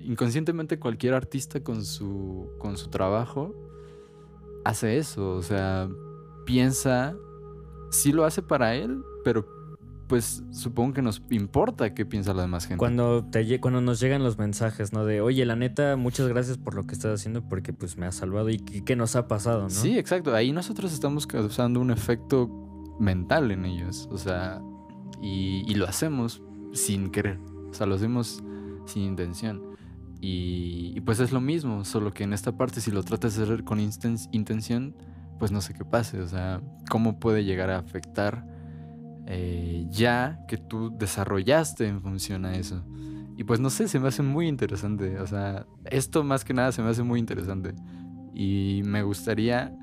Inconscientemente cualquier artista con su, con su trabajo hace eso. O sea, piensa, sí lo hace para él, pero pues supongo que nos importa qué piensa la demás gente. Cuando, te, cuando nos llegan los mensajes, ¿no? De, oye, la neta, muchas gracias por lo que estás haciendo porque pues me has salvado y qué nos ha pasado, ¿no? Sí, exacto. Ahí nosotros estamos causando un efecto mental en ellos. O sea, y, y lo hacemos sin querer. O sea, lo hacemos sin intención. Y, y pues es lo mismo, solo que en esta parte si lo tratas de hacer con intención, pues no sé qué pase. O sea, cómo puede llegar a afectar eh, ya que tú desarrollaste en función a eso. Y pues no sé, se me hace muy interesante. O sea, esto más que nada se me hace muy interesante. Y me gustaría...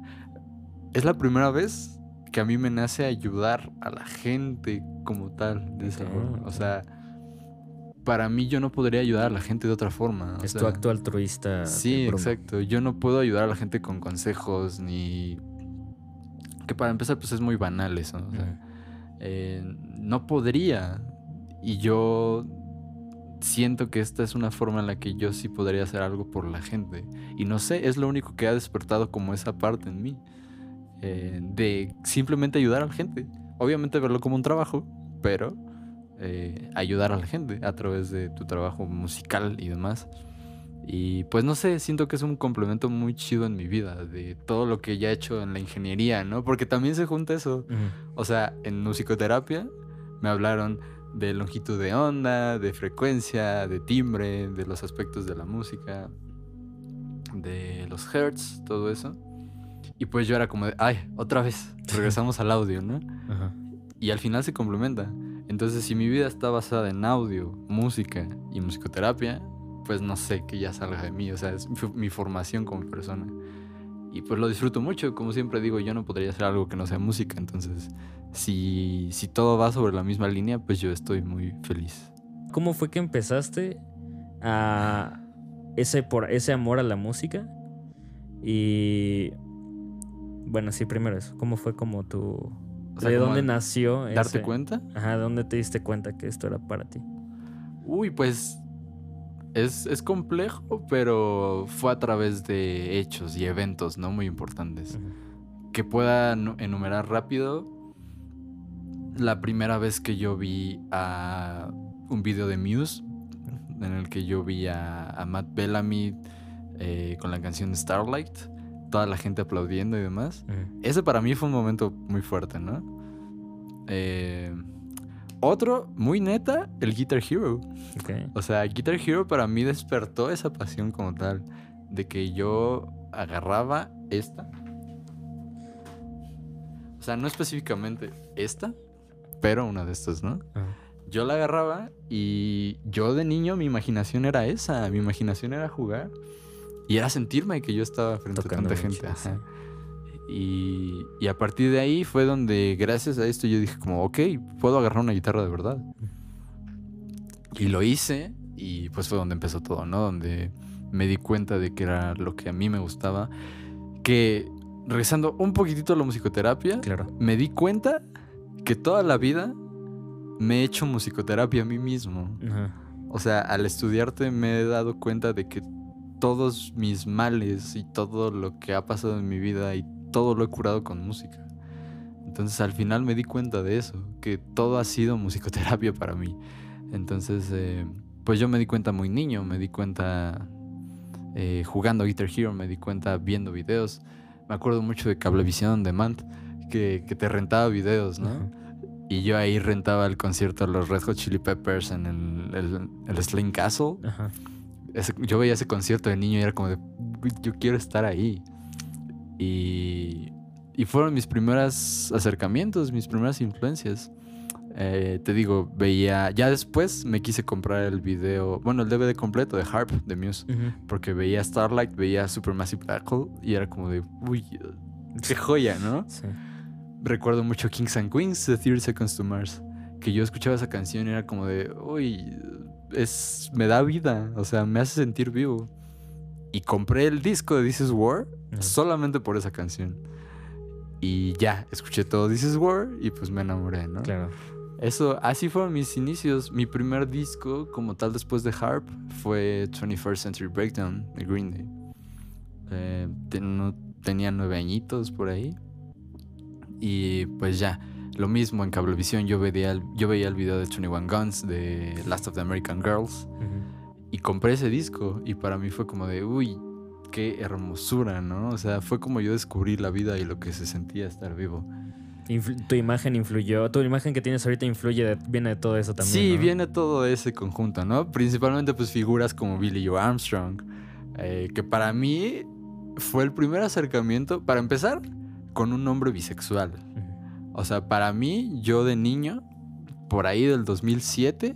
Es la primera vez que a mí me nace ayudar a la gente como tal, de esa forma. O sea, para mí yo no podría ayudar a la gente de otra forma. o Es tu acto altruista. Sí, exacto. Yo no puedo ayudar a la gente con consejos ni... Que para empezar pues es muy banal eso. o sea, Ujú. eh, no podría. Y yo siento que esta es una forma en la que yo sí podría hacer algo por la gente. Y no sé, es lo único que ha despertado como esa parte en mí. Eh, de simplemente ayudar a la gente. Obviamente verlo como un trabajo, pero eh, ayudar a la gente a través de tu trabajo musical y demás. Y pues no sé, siento que es un complemento muy chido en mi vida, de todo lo que ya he hecho en la ingeniería, ¿no? Porque también se junta eso. Ujú. O sea, en musicoterapia me hablaron de longitud de onda, de frecuencia, de timbre, de los aspectos de la música, de los hertz, todo eso. Y pues yo era como de, ay, otra vez, regresamos al audio, ¿no? Ajá. Y al final se complementa. Entonces, si mi vida está basada en audio, música y musicoterapia, pues no sé que ya salga de mí. O sea, es mi, mi formación como persona. Y pues lo disfruto mucho. Como siempre digo, yo no podría hacer algo que no sea música. Entonces, si, si todo va sobre la misma línea, pues yo estoy muy feliz. ¿Cómo fue que empezaste a ese, por, ese amor a la música? Y bueno, sí, primero eso. ¿Cómo fue como tu... O sea, ¿De dónde nació? ¿Darte ese- cuenta? Ajá, ¿de dónde te diste cuenta que esto era para ti? Uy, pues es, es complejo, pero fue a través de hechos y eventos, ¿no? Muy importantes. Que pueda nu- enumerar rápido. La primera vez que yo vi a un video de Muse, en el que yo vi a, a Matt Bellamy eh, con la canción Starlight, toda la gente aplaudiendo y demás. Ese para mí fue un momento muy fuerte, ¿no? Eh, otro, muy neta, el Guitar Hero. O sea, Guitar Hero para mí despertó esa pasión como tal. De que yo agarraba esta. O sea, no específicamente esta, pero una de estas, ¿no? Yo la agarraba y yo de niño mi imaginación era esa. Mi imaginación era jugar. Y era sentirme que yo estaba frente Tocando a tanta gente. sí. Y, y a partir de ahí fue donde, gracias a esto, yo dije como, ok, puedo agarrar una guitarra de verdad. Y lo hice y pues fue donde empezó todo, ¿no? Donde me di cuenta de que era lo que a mí me gustaba. Que, regresando un poquitito a la musicoterapia, Claro. me di cuenta que toda la vida me he hecho musicoterapia a mí mismo. Ajá. O sea, al estudiarte me he dado cuenta de que todos mis males y todo lo que ha pasado en mi vida y todo lo he curado con música. Entonces al final me di cuenta de eso, que todo ha sido musicoterapia para mí. Entonces, eh, pues yo me di cuenta muy niño, me di cuenta eh, jugando Guitar Hero, me di cuenta viendo videos. Me acuerdo mucho de Cablevisión On Demand, que, que te rentaba videos, ¿no? Y yo ahí rentaba el concierto de los Red Hot Chili Peppers en el, el, el Sling Castle. Ajá. Ese- yo veía ese concierto de niño y era como de, "Uy, yo quiero estar ahí. Y, y fueron mis primeros acercamientos, mis primeras influencias. Eh, te digo, veía, ya después me quise comprar el video, bueno, el DVD completo de Harp, de Muse, porque veía Starlight, veía Supermassive Black Hole y era como de, uy, qué joya, ¿no? Sí. recuerdo mucho Kings and Queens de 30 Seconds to Mars. Que yo escuchaba esa canción y era como de, uy, es, me da vida, o sea, me hace sentir vivo. Y compré el disco de This Is War solamente por esa canción. Y ya, escuché todo This Is War y pues me enamoré, ¿no? Claro. Eso, así fueron mis inicios. Mi primer disco, como tal, después de Harp, fue 21st Century Breakdown de Green Day. Eh, ten- no- tenía nueve añitos por ahí. Y pues ya, lo mismo en Cablevisión. Yo veía, el, yo veía el video de 21 Guns de Last of the American Girls. Y compré ese disco. Y para mí fue como de, uy, qué hermosura, ¿no? O sea, fue como yo descubrí la vida y lo que se sentía estar vivo. Influ- tu imagen influyó, tu imagen que tienes ahorita influye, de- viene de todo eso también. Sí, ¿no? viene todo ese conjunto, ¿no? Principalmente pues figuras como Billy Joe Armstrong, eh, que para mí fue el primer acercamiento, para empezar, con un hombre bisexual. O sea, para mí, yo de niño, por ahí del 2007,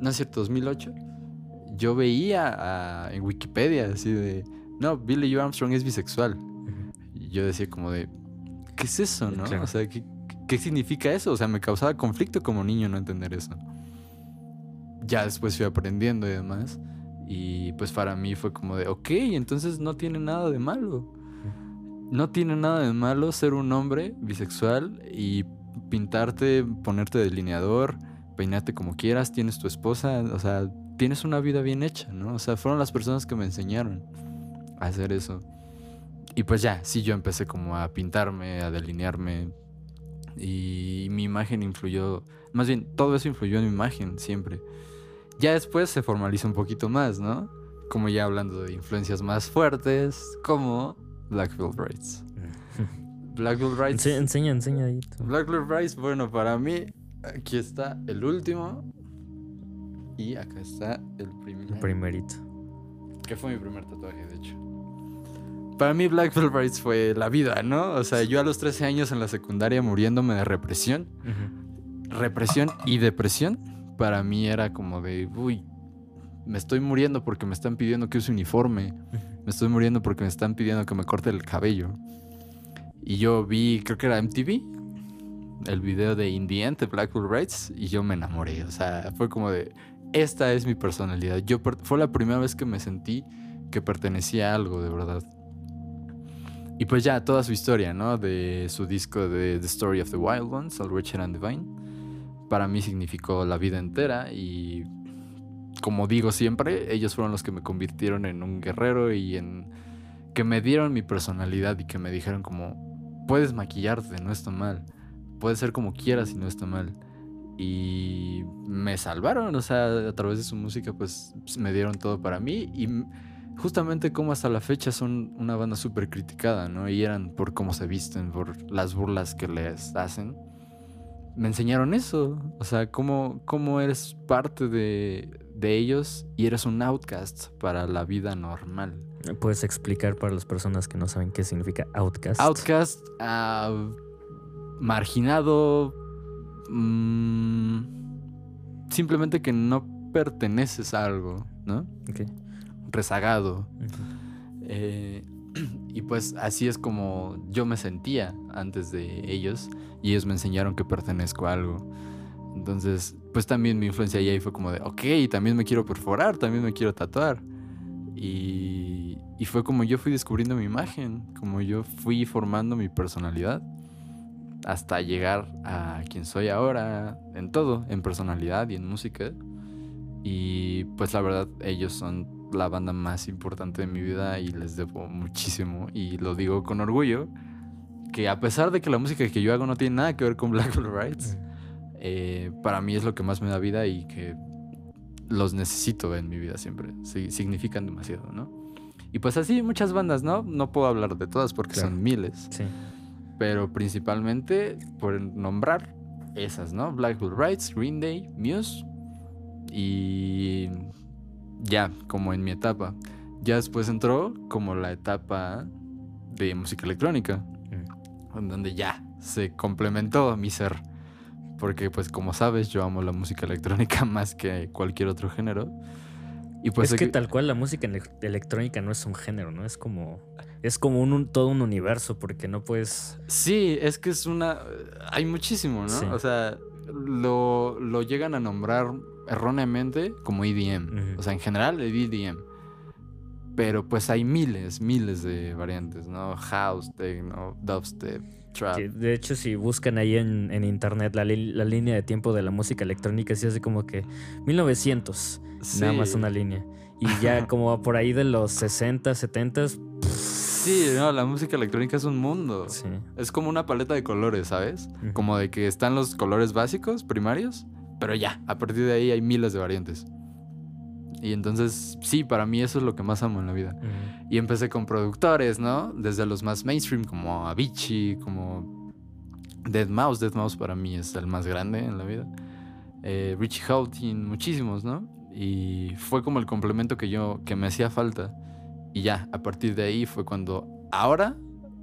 no es cierto, 2008, yo veía en Wikipedia así de, no, Billy Joe Armstrong es bisexual. Y yo decía como de, ¿qué es eso, no? Claro. O sea, ¿qué, ¿qué significa eso? O sea, me causaba conflicto como niño no entender eso. Ya después fui aprendiendo y demás. Y pues para mí fue como de, ok, entonces no tiene nada de malo. No tiene nada de malo ser un hombre bisexual y pintarte, ponerte delineador, peinarte como quieras, tienes tu esposa, o sea, tienes una vida bien hecha, ¿no? O sea, fueron las personas que me enseñaron a hacer eso. Y pues ya, sí, yo empecé como a pintarme, a delinearme. Y mi imagen influyó, más bien, todo eso influyó en mi imagen siempre. Ya después se formaliza un poquito más, ¿no? Como ya hablando de influencias más fuertes, como Black Veil Brides. Black Veil Brides. Ense- enseña, enseña ahí. tú. Black Veil Brides, bueno, para mí, aquí está el último. Y acá está el primero. El primerito. Que fue mi primer tatuaje, de hecho. Para mí Black Veil Brides fue la vida, ¿no? O sea, yo a los 13 años en la secundaria muriéndome de represión. Represión y depresión. Para mí era como de, uy, me estoy muriendo porque me están pidiendo que use uniforme. Me estoy muriendo porque me están pidiendo que me corte el cabello. Y yo vi, creo que era MTV, el video de In the End de Black Veil Brides. Y yo me enamoré. O sea, fue como de, esta es mi personalidad. Yo fue la primera vez que me sentí que pertenecía a algo, de verdad. Y pues ya, toda su historia, ¿no? De su disco de The Story of the Wild Ones, All Richard and Divine. Para mí significó la vida entera y como digo siempre, ellos fueron los que me convirtieron en un guerrero y en que me dieron mi personalidad y que me dijeron como puedes maquillarte, no está mal. Puedes ser como quieras y no está mal. Y me salvaron, o sea, a través de su música pues me dieron todo para mí y justamente como hasta la fecha son una banda súper criticada, ¿no? Y eran por cómo se visten, por las burlas que les hacen. Me enseñaron eso, o sea, cómo, cómo eres parte de, de ellos y eres un outcast para la vida normal. ¿Puedes explicar para las personas que no saben qué significa outcast? Outcast, ah, marginado, mm, simplemente que no perteneces a algo, ¿no? Ok. Rezagado. Eh, y pues así es como yo me sentía antes de ellos y ellos me enseñaron que pertenezco a algo. Entonces, pues también mi influencia ahí fue como de, ok, también me quiero perforar, también me quiero tatuar. Y, y fue como yo fui descubriendo mi imagen, como yo fui formando mi personalidad hasta llegar a quien soy ahora, en todo, en personalidad y en música. Y pues la verdad, ellos son la banda más importante de mi vida y les debo muchísimo. Y lo digo con orgullo, que a pesar de que la música que yo hago no tiene nada que ver con Black Brides, eh, para mí es lo que más me da vida y que los necesito en mi vida siempre. Sí, significan demasiado, ¿no? Y pues así muchas bandas, ¿no? No puedo hablar de todas porque Claro. son miles. Sí. Pero principalmente por nombrar esas, ¿no? Black Veil Brides, Green Day, Muse y ya, como en mi etapa. Ya después entró como la etapa de música electrónica, Mm. en donde ya se complementó mi ser. Porque pues como sabes, yo amo la música electrónica más que cualquier otro género. Y pues es que tal cual la música ele- electrónica no es un género, ¿no? Es como. Es como un, un- todo un universo, porque no puedes. Sí, es que es una... Hay muchísimo, ¿no? Sí. O sea, lo, lo llegan a nombrar erróneamente como EDM. O sea, en general el EDM. Pero pues hay miles, miles de variantes, ¿no? House, techno, dubstep, trap. de hecho, si buscan ahí en, en internet la, la línea de tiempo de la música electrónica, sí hace como que 1900, nada más Sí. una línea. Y ya como por ahí de los 60, 70, Sí, no, la música electrónica es un mundo. sí. Es como una paleta de colores, ¿sabes? Como de que están los colores básicos, primarios, pero ya, a partir de ahí hay miles de variantes. Y entonces, sí, para mí eso es lo que más amo en la vida. Y empecé con productores, ¿no? Desde los más mainstream, como Avicii, como Dead Mouse. Dead Mouse para mí es el más grande en la vida. Eh, Richie Houghton, muchísimos, ¿no? Y fue como el complemento que yo, que me hacía falta. Y ya, a partir de ahí fue cuando, ahora,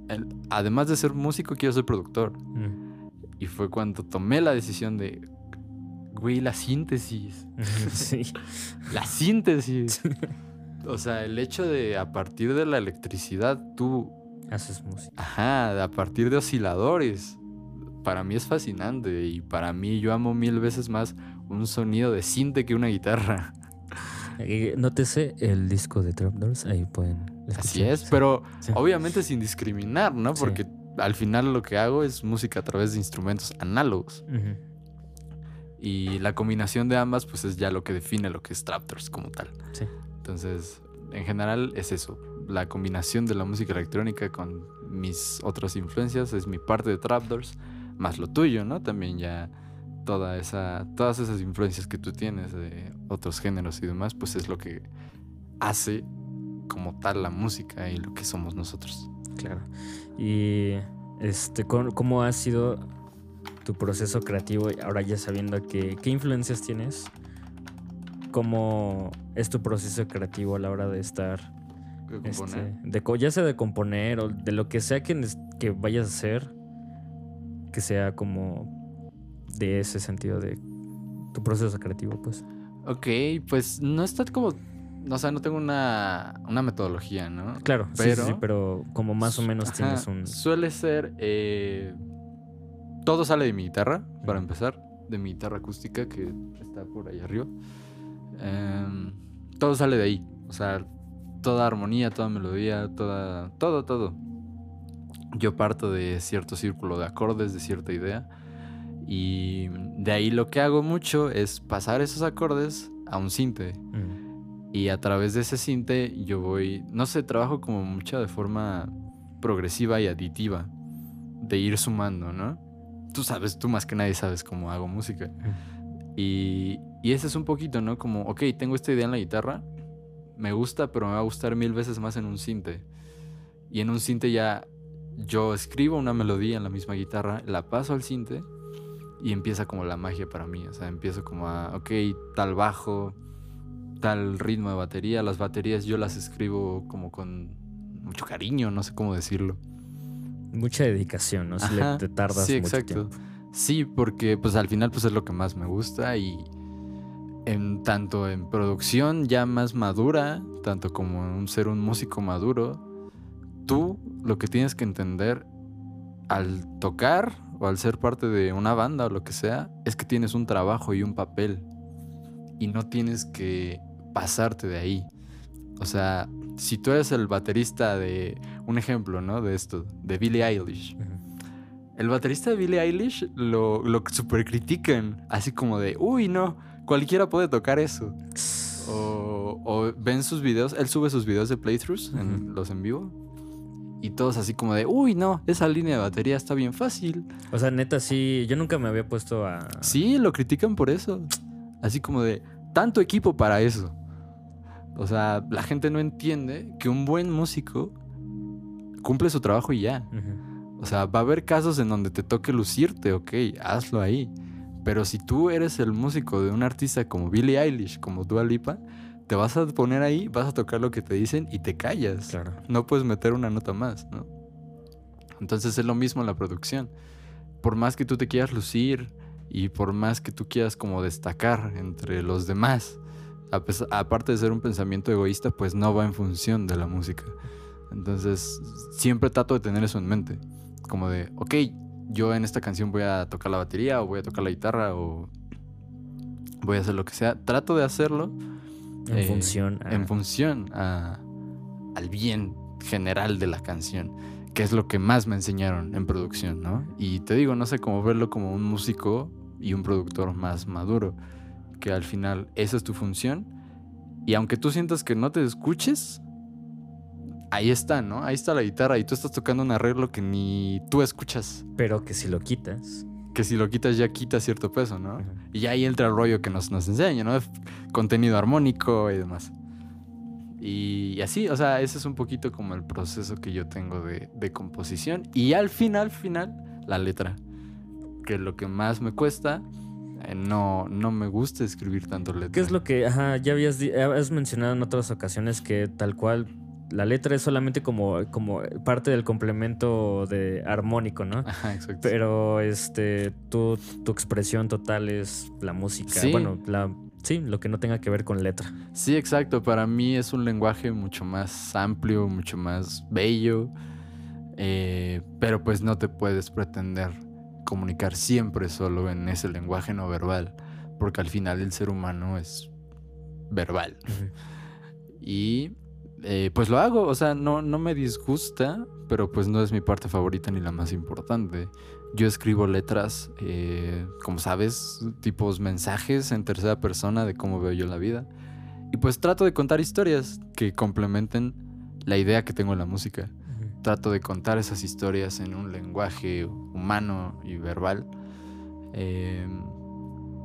el- además de ser músico, quiero ser productor. Ujú. Y fue cuando tomé la decisión de, güey, la síntesis. Sí. La síntesis. o sea, el hecho de a partir de la electricidad tú, Haces música. ajá, a partir de osciladores, para mí es fascinante y para mí yo amo mil veces más un sonido de cinte que una guitarra. Nótese el disco de Trapdoors, ahí pueden. Así es, pero Sí. obviamente sin discriminar, ¿no? Sí. Porque al final lo que hago es música a través de instrumentos análogos. Ujú. Y la combinación de ambas, pues es ya lo que define lo que es Trapdoors como tal. Sí. Entonces, en general es eso. La combinación de la música electrónica con mis otras influencias es mi parte de Trapdoors, más lo tuyo, ¿no? También ya toda esa, todas esas influencias que tú tienes de otros géneros y demás, pues es lo que hace como tal la música y lo que somos nosotros. Claro. Y este, ¿cómo, cómo ha sido tu proceso creativo? Ahora ya sabiendo que, qué influencias tienes, ¿cómo es tu proceso creativo a la hora de estar, ¿Qué este, de, co- ya sea de componer o de lo que sea que, que vayas a hacer, que sea como de ese sentido de tu proceso creativo, pues. Ok, pues no está como... O sea, no tengo una, una metodología, ¿no? Claro, sí, sí, sí, Pero- pero como más o menos Ajá, tienes un... Suele ser. eh, todo sale de mi guitarra, para empezar. De mi guitarra acústica que está por ahí arriba. Em, todo sale de ahí. O sea, toda armonía, toda melodía, toda. Todo, todo. Yo parto de cierto círculo de acordes, de cierta idea. Y de ahí lo que hago mucho es pasar esos acordes a un cinte. Mm, Y a través de ese cinte yo voy, no sé, trabajo como mucho de forma progresiva y aditiva, de ir sumando, ¿no? Tú sabes, tú más que nadie sabes cómo hago música. Y, y ese es un poquito, ¿no? Como, ok, tengo esta idea en la guitarra, me gusta, pero me va a gustar mil veces más en un cinte. Y en un cinte ya yo escribo una melodía en la misma guitarra, la paso al cinte y empieza como la magia para mí. O sea, empiezo como a, ok, tal bajo, tal ritmo de batería. Las baterías yo las escribo como con mucho cariño, no sé cómo decirlo. Mucha dedicación, ¿no? Si le- te tardas sí, mucho exacto. tiempo. Sí, porque pues al final pues es lo que más me gusta y en tanto en producción ya más madura, tanto como en ser un músico maduro, tú lo que tienes que entender al tocar o al ser parte de una banda o lo que sea, es que tienes un trabajo y un papel y no tienes que pasarte de ahí. O sea, si tú eres el baterista de un ejemplo, ¿no? De esto, de Billie Eilish. El baterista de Billie Eilish lo, lo super critican, así como de, uy, no, cualquiera puede tocar eso. O, o ven sus videos, él sube sus videos de playthroughs, en los en vivo, Y todos así como de, uy, no, esa línea de batería está bien fácil. O sea, neta, sí, yo nunca me había puesto a... Sí, lo critican por eso. Así como de, tanto equipo para eso. O sea, la gente no entiende que un buen músico cumple su trabajo y ya. Ujú. O sea, va a haber casos en donde te toque lucirte, ok, hazlo ahí. Pero si tú eres el músico de un artista como Billie Eilish, como Dua Lipa, te vas a poner ahí, vas a tocar lo que te dicen y te callas. Claro. No puedes meter una nota más, ¿no? Entonces es lo mismo en la producción. Por más que tú te quieras lucir y por más que tú quieras como destacar entre los demás, a aparte de ser un pensamiento egoísta, pues no va en función de la música. Entonces siempre trato de tener eso en mente. Como de, ok, yo en esta canción voy a tocar la batería o voy a tocar la guitarra o voy a hacer lo que sea. Trato de hacerlo En eh, función a... en función a- al bien general de la canción, que es lo que más me enseñaron en producción, ¿no? Y te digo, no sé cómo verlo como un músico y un productor más maduro, que al final esa es tu función, y aunque tú sientas que no te escuches, ahí está, ¿no? Ahí está la guitarra y tú estás tocando un arreglo que ni tú escuchas, Pero que si lo quitas... que si lo quitas ya quita cierto peso, ¿no? Y ahí entra el rollo que nos, nos enseña, ¿no? Contenido armónico y demás. Y, y así, o sea, ese es un poquito como el proceso que yo tengo de, de composición. Y al final, final, la letra. Que es lo que más me cuesta. Eh, no, no me gusta escribir tanto letra. ¿Qué es lo que, ajá, ya habías, has mencionado en otras ocasiones que tal cual la letra es solamente como, como parte del complemento de armónico, ¿no? Ajá, exacto. Pero este, tu, tu expresión total es la música. Sí. Bueno, la, sí, lo que no tenga que ver con letra. Sí, exacto. Para mí es un lenguaje mucho más amplio, mucho más bello. eh, pero pues no te puedes pretender comunicar siempre solo en ese lenguaje no verbal. Porque al final el ser humano es verbal. Y eh, pues lo hago. O sea, no, no me disgusta, pero pues no es mi parte favorita ni la más importante. Yo escribo letras, eh, como sabes, tipos mensajes en tercera persona de cómo veo yo la vida. Y pues trato de contar historias que complementen la idea que tengo en la música. Trato de contar esas historias en un lenguaje humano y verbal. Eh,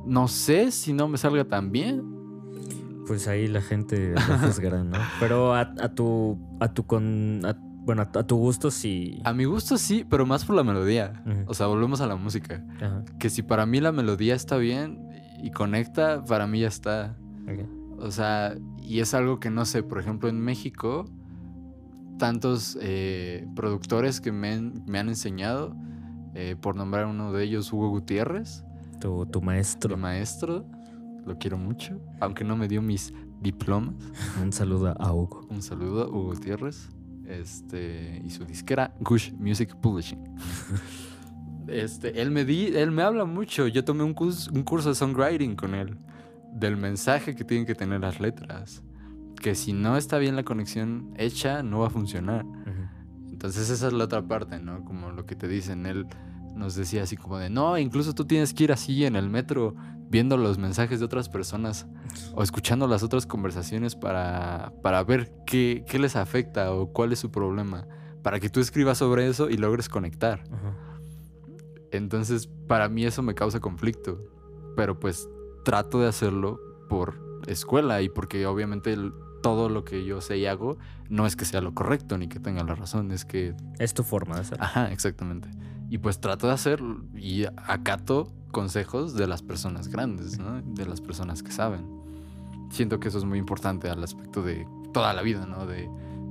no sé si no me salga tan bien. Pues ahí la gente lo juzgará, ¿no? Pero a, a tu, a tu con, a- bueno, a, tu gusto sí. A mi gusto sí, pero más por la melodía. O sea, volvemos a la música. Que si para mí la melodía está bien y conecta, para mí ya está. O sea, y es algo que no sé, por ejemplo, en México, tantos eh, productores que me, han- me han enseñado, eh, por nombrar uno de ellos, Hugo Gutiérrez, Tu, tu mi maestro. Lo quiero mucho, aunque no me dio mis diplomas. Un saludo a Hugo. Un saludo, Hugo Gutiérrez, este, y su disquera Gush Music Publishing. Este, él me di, él me habla mucho. Yo tomé un curso, un curso de songwriting con él, del mensaje que tienen que tener las letras. Que si no está bien la conexión hecha, no va a funcionar. Entonces esa es la otra parte, ¿no? Como lo que te dicen, él nos decía así como de, no, incluso tú tienes que ir así en el metro viendo los mensajes de otras personas o escuchando las otras conversaciones para, para ver qué, qué les afecta o cuál es su problema, para que tú escribas sobre eso y logres conectar. Ajá. Entonces, para mí eso me causa conflicto, pero pues trato de hacerlo por escuela y porque obviamente el- todo lo que yo sé y hago no es que sea lo correcto ni que tenga la razón, es que Es tu forma de hacer. Ajá, exactamente. Y pues trato de hacer y acato consejos de las personas grandes, ¿no? De las personas que saben. Siento que eso es muy importante al aspecto de toda la vida, ¿no? De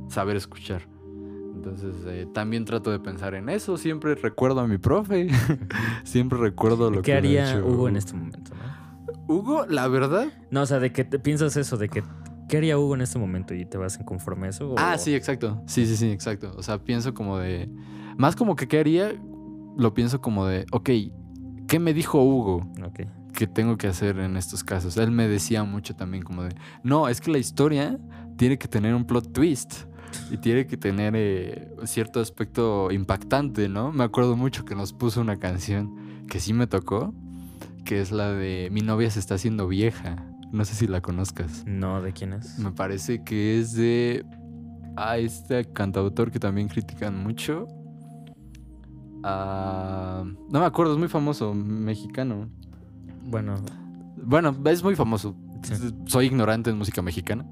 saber escuchar. Entonces, eh, también trato de pensar en eso. Siempre recuerdo a mi profe. Siempre recuerdo lo ¿Qué que me ha haría hecho Hugo en este momento, no? Hugo, la verdad. No, o sea, de que te piensas eso, de que ¿qué haría Hugo en este momento? ¿Y te vas en conforme a eso? o- Ah, sí, exacto. Sí, sí, sí, exacto. O sea, pienso como de. Más como que qué haría, lo pienso como de, ok, ¿qué me dijo Hugo? Que tengo que hacer en estos casos. Él me decía mucho también como de, no, es que la historia tiene que tener un plot twist y tiene que tener eh, cierto aspecto impactante, ¿no? Me acuerdo mucho que nos puso una canción que sí me tocó, que es la de Mi novia se está haciendo vieja. No sé si la conozcas. No, ¿de quién es? Me parece que es de a este cantautor que también critican mucho. Ah, no me acuerdo, es muy famoso, mexicano. Bueno, Bueno, es muy famoso. Sí. Soy ignorante en música mexicana.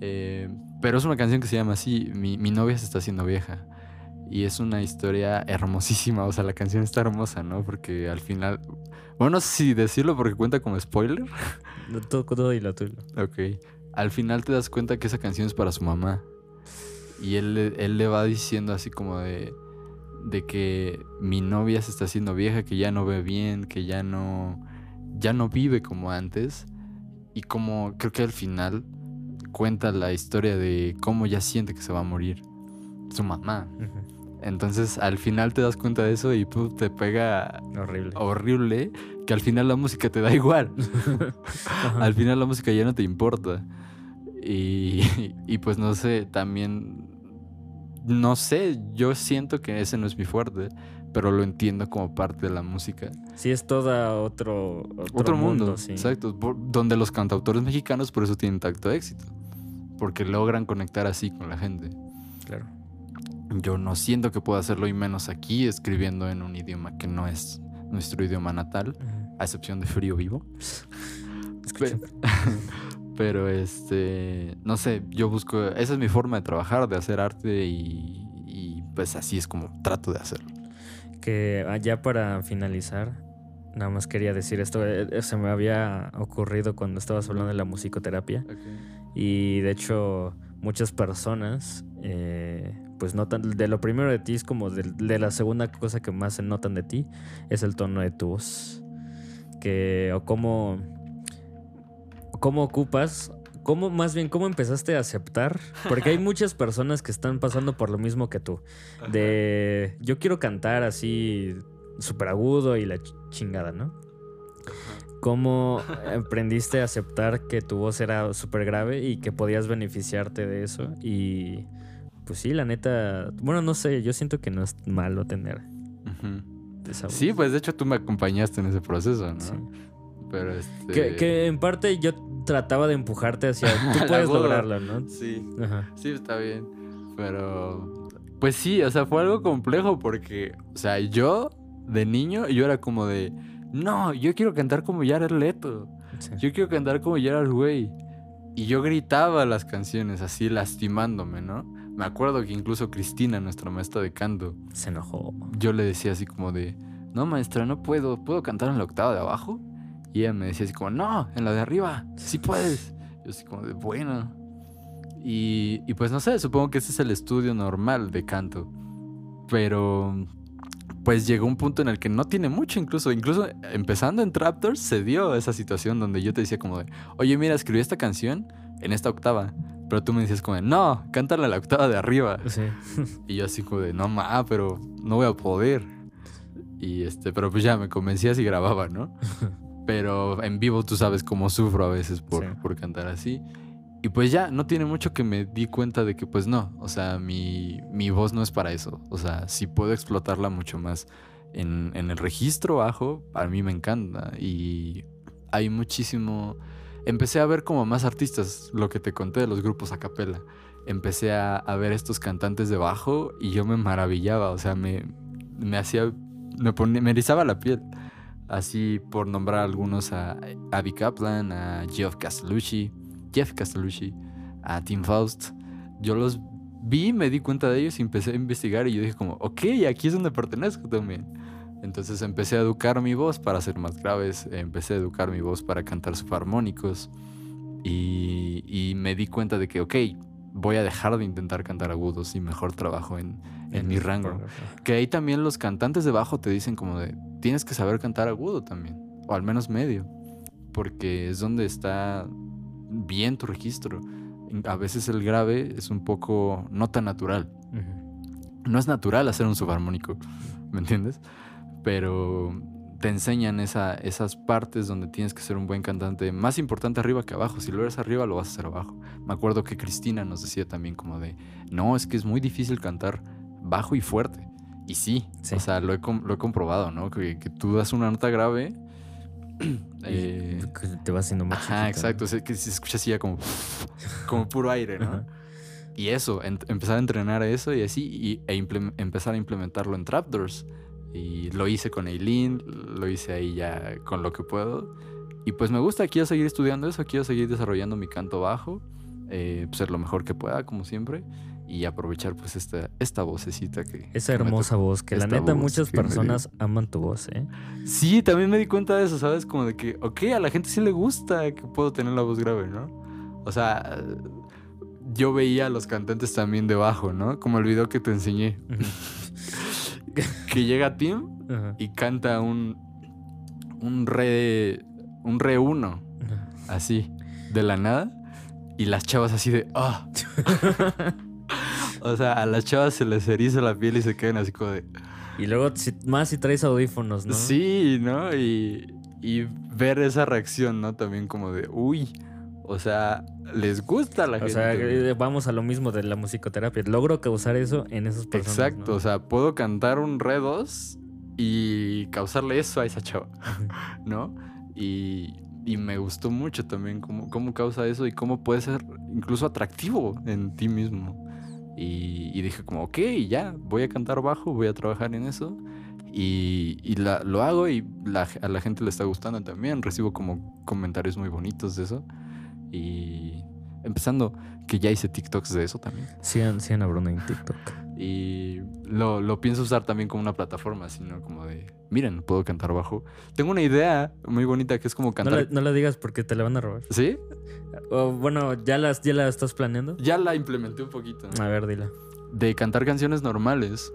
Eh, pero es una canción que se llama así, mi, mi novia se está haciendo vieja. Y es una historia hermosísima. O sea, la canción está hermosa, ¿no? Porque al final... Bueno, no sé si decirlo porque cuenta como spoiler. todo, todo y lo tuyo. Ok. Al final te das cuenta que esa canción es para su mamá. Y él, él le va diciendo así como de, de que mi novia se está haciendo vieja, que ya no ve bien, que ya no, ya no vive como antes. Y como creo que al final cuenta la historia de cómo ya siente que se va a morir su mamá. Entonces al final te das cuenta de eso y puf, te pega Horrible. horrible que al final la música te da igual. Al final la música ya no te importa. Y, y pues no sé, también, no sé, yo siento que ese no es mi fuerte, pero lo entiendo como parte de la música. Sí, es todo otro, otro, Otro, mundo, sí. exacto, por- donde los cantautores mexicanos por eso tienen tacto éxito, porque logran conectar así con la gente. Claro. Yo no siento que pueda hacerlo y menos aquí escribiendo en un idioma que no es nuestro idioma natal, a excepción de Frío Vivo. Escucha. Pero este, no sé, yo busco, esa es mi forma de trabajar, de hacer arte y, y, pues así es como trato de hacerlo. Que ah, ya para finalizar, nada más quería decir esto. eh, eh, Se me había ocurrido cuando estabas hablando de la musicoterapia. Y de hecho, muchas personas, eh, pues notan, de lo primero de ti es como de, de la segunda cosa que más se notan de ti, es el tono de tu voz. Que, o cómo, cómo ocupas, cómo, más bien, cómo empezaste a aceptar, porque hay muchas personas que están pasando por lo mismo que tú. De, yo quiero cantar así súper agudo y la ch- chingada, ¿no? ¿Cómo aprendiste a aceptar que tu voz era súper grave y que podías beneficiarte de eso? Y pues sí, la neta, bueno, no sé, yo siento que no es malo tener esa voz. Sí, pues de hecho tú me acompañaste en ese proceso, ¿no? Sí. Pero este... Que, que en parte yo trataba de empujarte hacia, tú puedes lograrlo, ¿no? Sí, Ajá. sí, está bien. Pero... Pues sí, o sea, fue algo complejo porque, o sea, yo de niño, yo era como de, no, yo quiero cantar como Jared Leto. sí. Yo quiero cantar como Gerard Way. Y yo gritaba las canciones así lastimándome, ¿no? Me acuerdo que incluso Cristina, nuestra maestra de canto, Se enojó. yo le decía así como de, no maestra, no puedo, ¿puedo cantar en la octava de abajo? Y ella me decía así como, no, en la de arriba, sí puedes. Yo así como de, bueno. Y, y pues no sé, supongo que ese es el estudio normal de canto. Pero pues llegó un punto en el que no tiene mucho incluso. Incluso empezando en Traptors se dio esa situación donde yo te decía como de, oye mira, escribí esta canción en esta octava. Pero tú me decías como de, no, cántala en la octava de arriba. Sí. Y yo así como de, no ma, pero no voy a poder. Y este, pero pues ya me convencías y grababa, ¿no? Pero en vivo tú sabes cómo sufro a veces por, Sí. por cantar así. Y pues ya, no tiene mucho que me di cuenta de que pues no, o sea, mi, mi voz no es para eso. O sea, si puedo explotarla mucho más en, en el registro bajo, a mí me encanta. Y hay muchísimo... Empecé a ver como más artistas, lo que te conté de los grupos a capela. Empecé a, a ver estos cantantes de bajo y yo me maravillaba, o sea, me, me hacía... Me, ponía, me erizaba la piel. Así por nombrar algunos a Abby Kaplan, a Geoff Castellucci, Jeff Castellucci, a Tim Faust. Yo los vi, me di cuenta de ellos y empecé a investigar y yo dije como, ok, aquí es donde pertenezco también. Entonces empecé a educar mi voz para ser más graves, empecé a educar mi voz para cantar subarmónicos y, y me di cuenta de que, ok, voy a dejar de intentar cantar agudos y mejor trabajo en, en mi rango. Que ahí también los cantantes de bajo te dicen como de, tienes que saber cantar agudo también, o al menos medio, porque es donde está bien tu registro. A veces el grave es un poco no tan natural. No es natural hacer un subarmónico, ¿me entiendes? Pero te enseñan esa, esas partes donde tienes que ser un buen cantante, más importante arriba que abajo. Si lo eres arriba, lo vas a hacer abajo. Me acuerdo que Cristina nos decía también como de, no, es que es muy difícil cantar bajo y fuerte. Y sí, Sí. o sea, lo he, com- lo he comprobado, ¿no? Que, que tú das una nota grave. Eh, te va haciendo más Ajá, exacto. o sea, que se escucha así ya como, como puro aire, ¿no? Y eso, en- empezar a entrenar eso y así, y, e empezar a implementarlo en Trapdoors. Y lo hice con Eileen, lo hice ahí ya con lo que puedo. Y pues me gusta, quiero seguir estudiando eso, quiero seguir desarrollando mi canto bajo, eh, ser lo mejor que pueda, como siempre, y aprovechar pues esta, esta vocecita que... Esa que hermosa voz, que la neta muchas dio. personas aman tu voz, ¿eh? Sí, también me di cuenta de eso, ¿sabes? Como de que, ok, a la gente sí le gusta que puedo tener la voz grave, ¿no? O sea, yo veía a los cantantes también debajo, ¿no? Como el video que te enseñé, que llega Tim y canta un, un re, un re uno, así, de la nada, y las chavas así de, ah. o sea, a las chavas se les eriza la piel y se quedan así como de, Y luego, más si traes audífonos, ¿no? Sí, ¿no? Y, y ver esa reacción, ¿no? También como de, uy, o sea, les gusta a la O gente. sea, también. eh, vamos a lo mismo de la musicoterapia. Logro causar eso en esas personas. Exacto, ¿no? o sea, puedo cantar un re 2 y causarle eso a esa chava. ¿no? Y, y me gustó mucho también cómo, cómo causa eso y cómo puede ser incluso atractivo en ti mismo. Y, dije como, ok, ya, voy a cantar bajo, voy a trabajar en eso. Y, y la- lo hago y la- a la gente le está gustando también. Recibo como comentarios muy bonitos de eso. Y empezando que ya hice TikToks de eso también. Sigan, sigan a Bruno en TikTok. Y lo, lo pienso usar también como una plataforma, sino como de, miren, puedo cantar bajo. Tengo una idea muy bonita que es como No cantar... la, no la digas porque te la van a robar. ¿Sí? O, bueno, ¿ya, las, ¿ya la estás planeando? Ya la implementé un poquito. A ver, dila. De cantar canciones normales.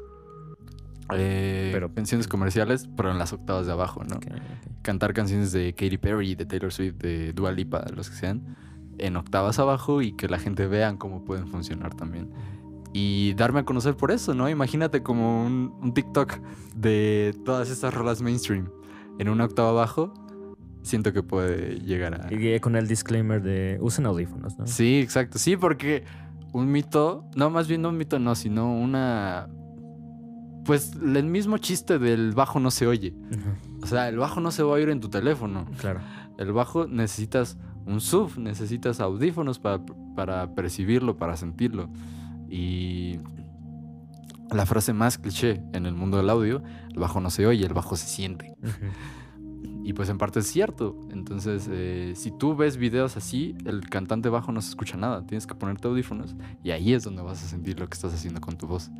eh, Pero- canciones comerciales, pero en las octavas de abajo, ¿no? Cantar canciones de Katy Perry, de Taylor Swift, de Dua Lipa, los que sean, en octavas abajo y que la gente vean cómo pueden funcionar también. Y darme a conocer por eso, ¿no? Imagínate como un, un TikTok de todas estas rolas mainstream en una octava abajo. Siento que puede llegar a... Y con el disclaimer de usen audífonos, ¿no? Sí, exacto. Sí, porque un mito, no, más bien no un mito, no, sino una... Pues el mismo chiste del bajo no se oye. O sea, el bajo no se va a oír en tu teléfono. Claro. El bajo necesitas un sub, necesitas audífonos para, para percibirlo, para sentirlo. Y la frase más cliché en el mundo del audio, el bajo no se oye, el bajo se siente. Y pues en parte es cierto. Entonces, eh, si tú ves videos así, el cantante bajo no se escucha nada. Tienes que ponerte audífonos y ahí es donde vas a sentir lo que estás haciendo con tu voz.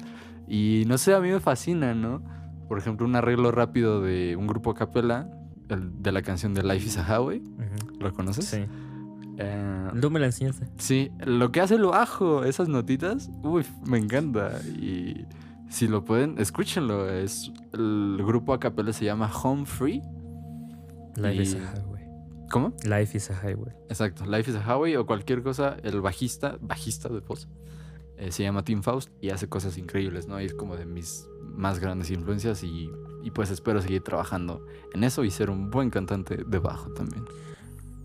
Y no sé, a mí me fascina, ¿no? Por ejemplo, un arreglo rápido de un grupo a capela, el- de la canción de Life is a Highway. Ujú. ¿Lo conoces? Sí. Eh, Tú me la enseñaste. sí, lo que hace el bajo, esas notitas, uy, me encanta. Y si lo pueden, escúchenlo. Es, el grupo a se llama Home Free. Life Y- is a highway. ¿Cómo? Life is a highway. Exacto, Life is a Highway o cualquier cosa, el bajista, bajista de voz, eh, se llama Tim Faust y hace cosas increíbles, ¿no? Y es como de mis más grandes influencias y, y pues espero seguir trabajando en eso y ser un buen cantante de bajo también.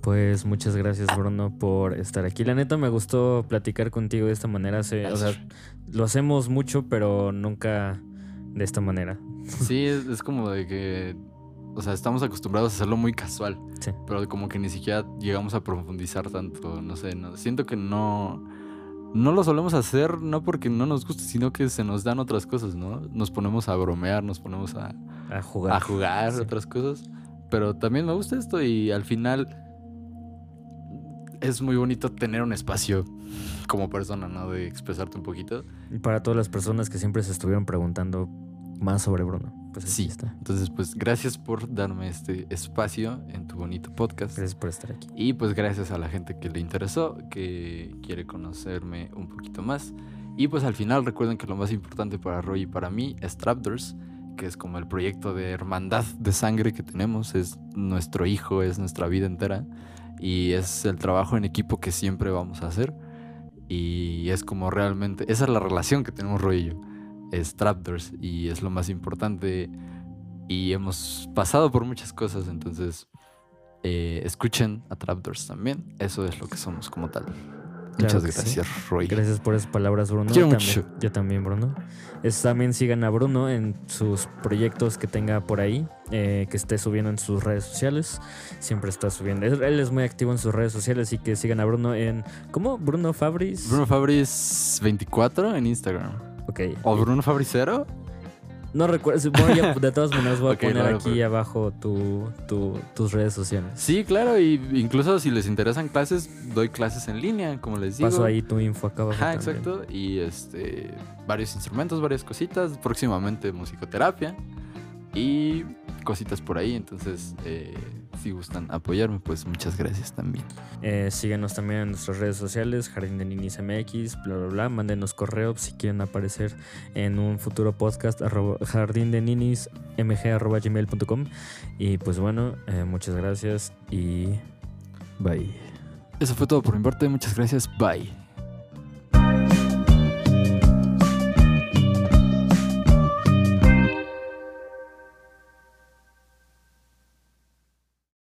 Pues muchas gracias, Bruno, por estar aquí. La neta me gustó platicar contigo de esta manera. Se- o sea, lo hacemos mucho, pero nunca de esta manera. Sí, es, es como de que, o sea, estamos acostumbrados a hacerlo muy casual, Sí. pero como que ni siquiera llegamos a profundizar tanto, no sé, no, siento que no... No lo solemos hacer no porque no nos guste, sino que se nos dan otras cosas, ¿no? Nos ponemos a bromear, nos ponemos a, A jugar. a jugar Sí. otras cosas. Pero también me gusta esto y al final es muy bonito tener un espacio como persona, ¿no? De expresarte un poquito. Y para todas las personas que siempre se estuvieron preguntando más sobre Bruno, pues Sí. está. Entonces, pues gracias por darme este espacio en tu bonito podcast. Gracias por estar aquí. Y pues gracias a la gente que le interesó, que quiere conocerme un poquito más. Y pues al final recuerden que lo más importante para Roy y para mí es Trapdoors, que es como el proyecto de hermandad de sangre que tenemos, es nuestro hijo, es nuestra vida entera y es el trabajo en equipo que siempre vamos a hacer. Y es como realmente, esa es la relación que tenemos Roy y es Trapdoors y es lo más importante y hemos pasado por muchas cosas, entonces eh, escuchen a Trapdoors también. Eso es lo que somos como tal. Muchas sí. gracias, Roy. Gracias por esas palabras, Bruno. Quiero También- mucho. Yo también, Bruno. Es, también sigan a Bruno en sus proyectos que tenga por ahí, eh, que esté subiendo en sus redes sociales. Siempre está subiendo. Él es muy activo en sus redes sociales, así que sigan a Bruno en. ¿Cómo? Bruno Fabris. Bruno Fabris 24 en Instagram. Ok. ¿O Bruno Fabris 0? No recuerdo. Supongo ya, de todas maneras voy a poner aquí abajo tu, tu- tus redes sociales. Sí, claro, y incluso si les interesan clases, doy clases en línea, como les digo. Paso ahí tu info acá abajo. Ajá, también. exacto. Y este varios instrumentos, varias cositas. Próximamente musicoterapia. Y cositas por ahí. Entonces, eh, si gustan apoyarme, pues muchas gracias también. Eh, síguenos también en nuestras redes sociales, Jardín de Ninis MX, bla, bla, bla. Mándenos correo si quieren aparecer en un futuro podcast, arroba, jardín de ninis mg arroba gmail.com. Y pues bueno, eh, muchas gracias y bye. Eso fue todo por mi parte. Muchas gracias. Bye.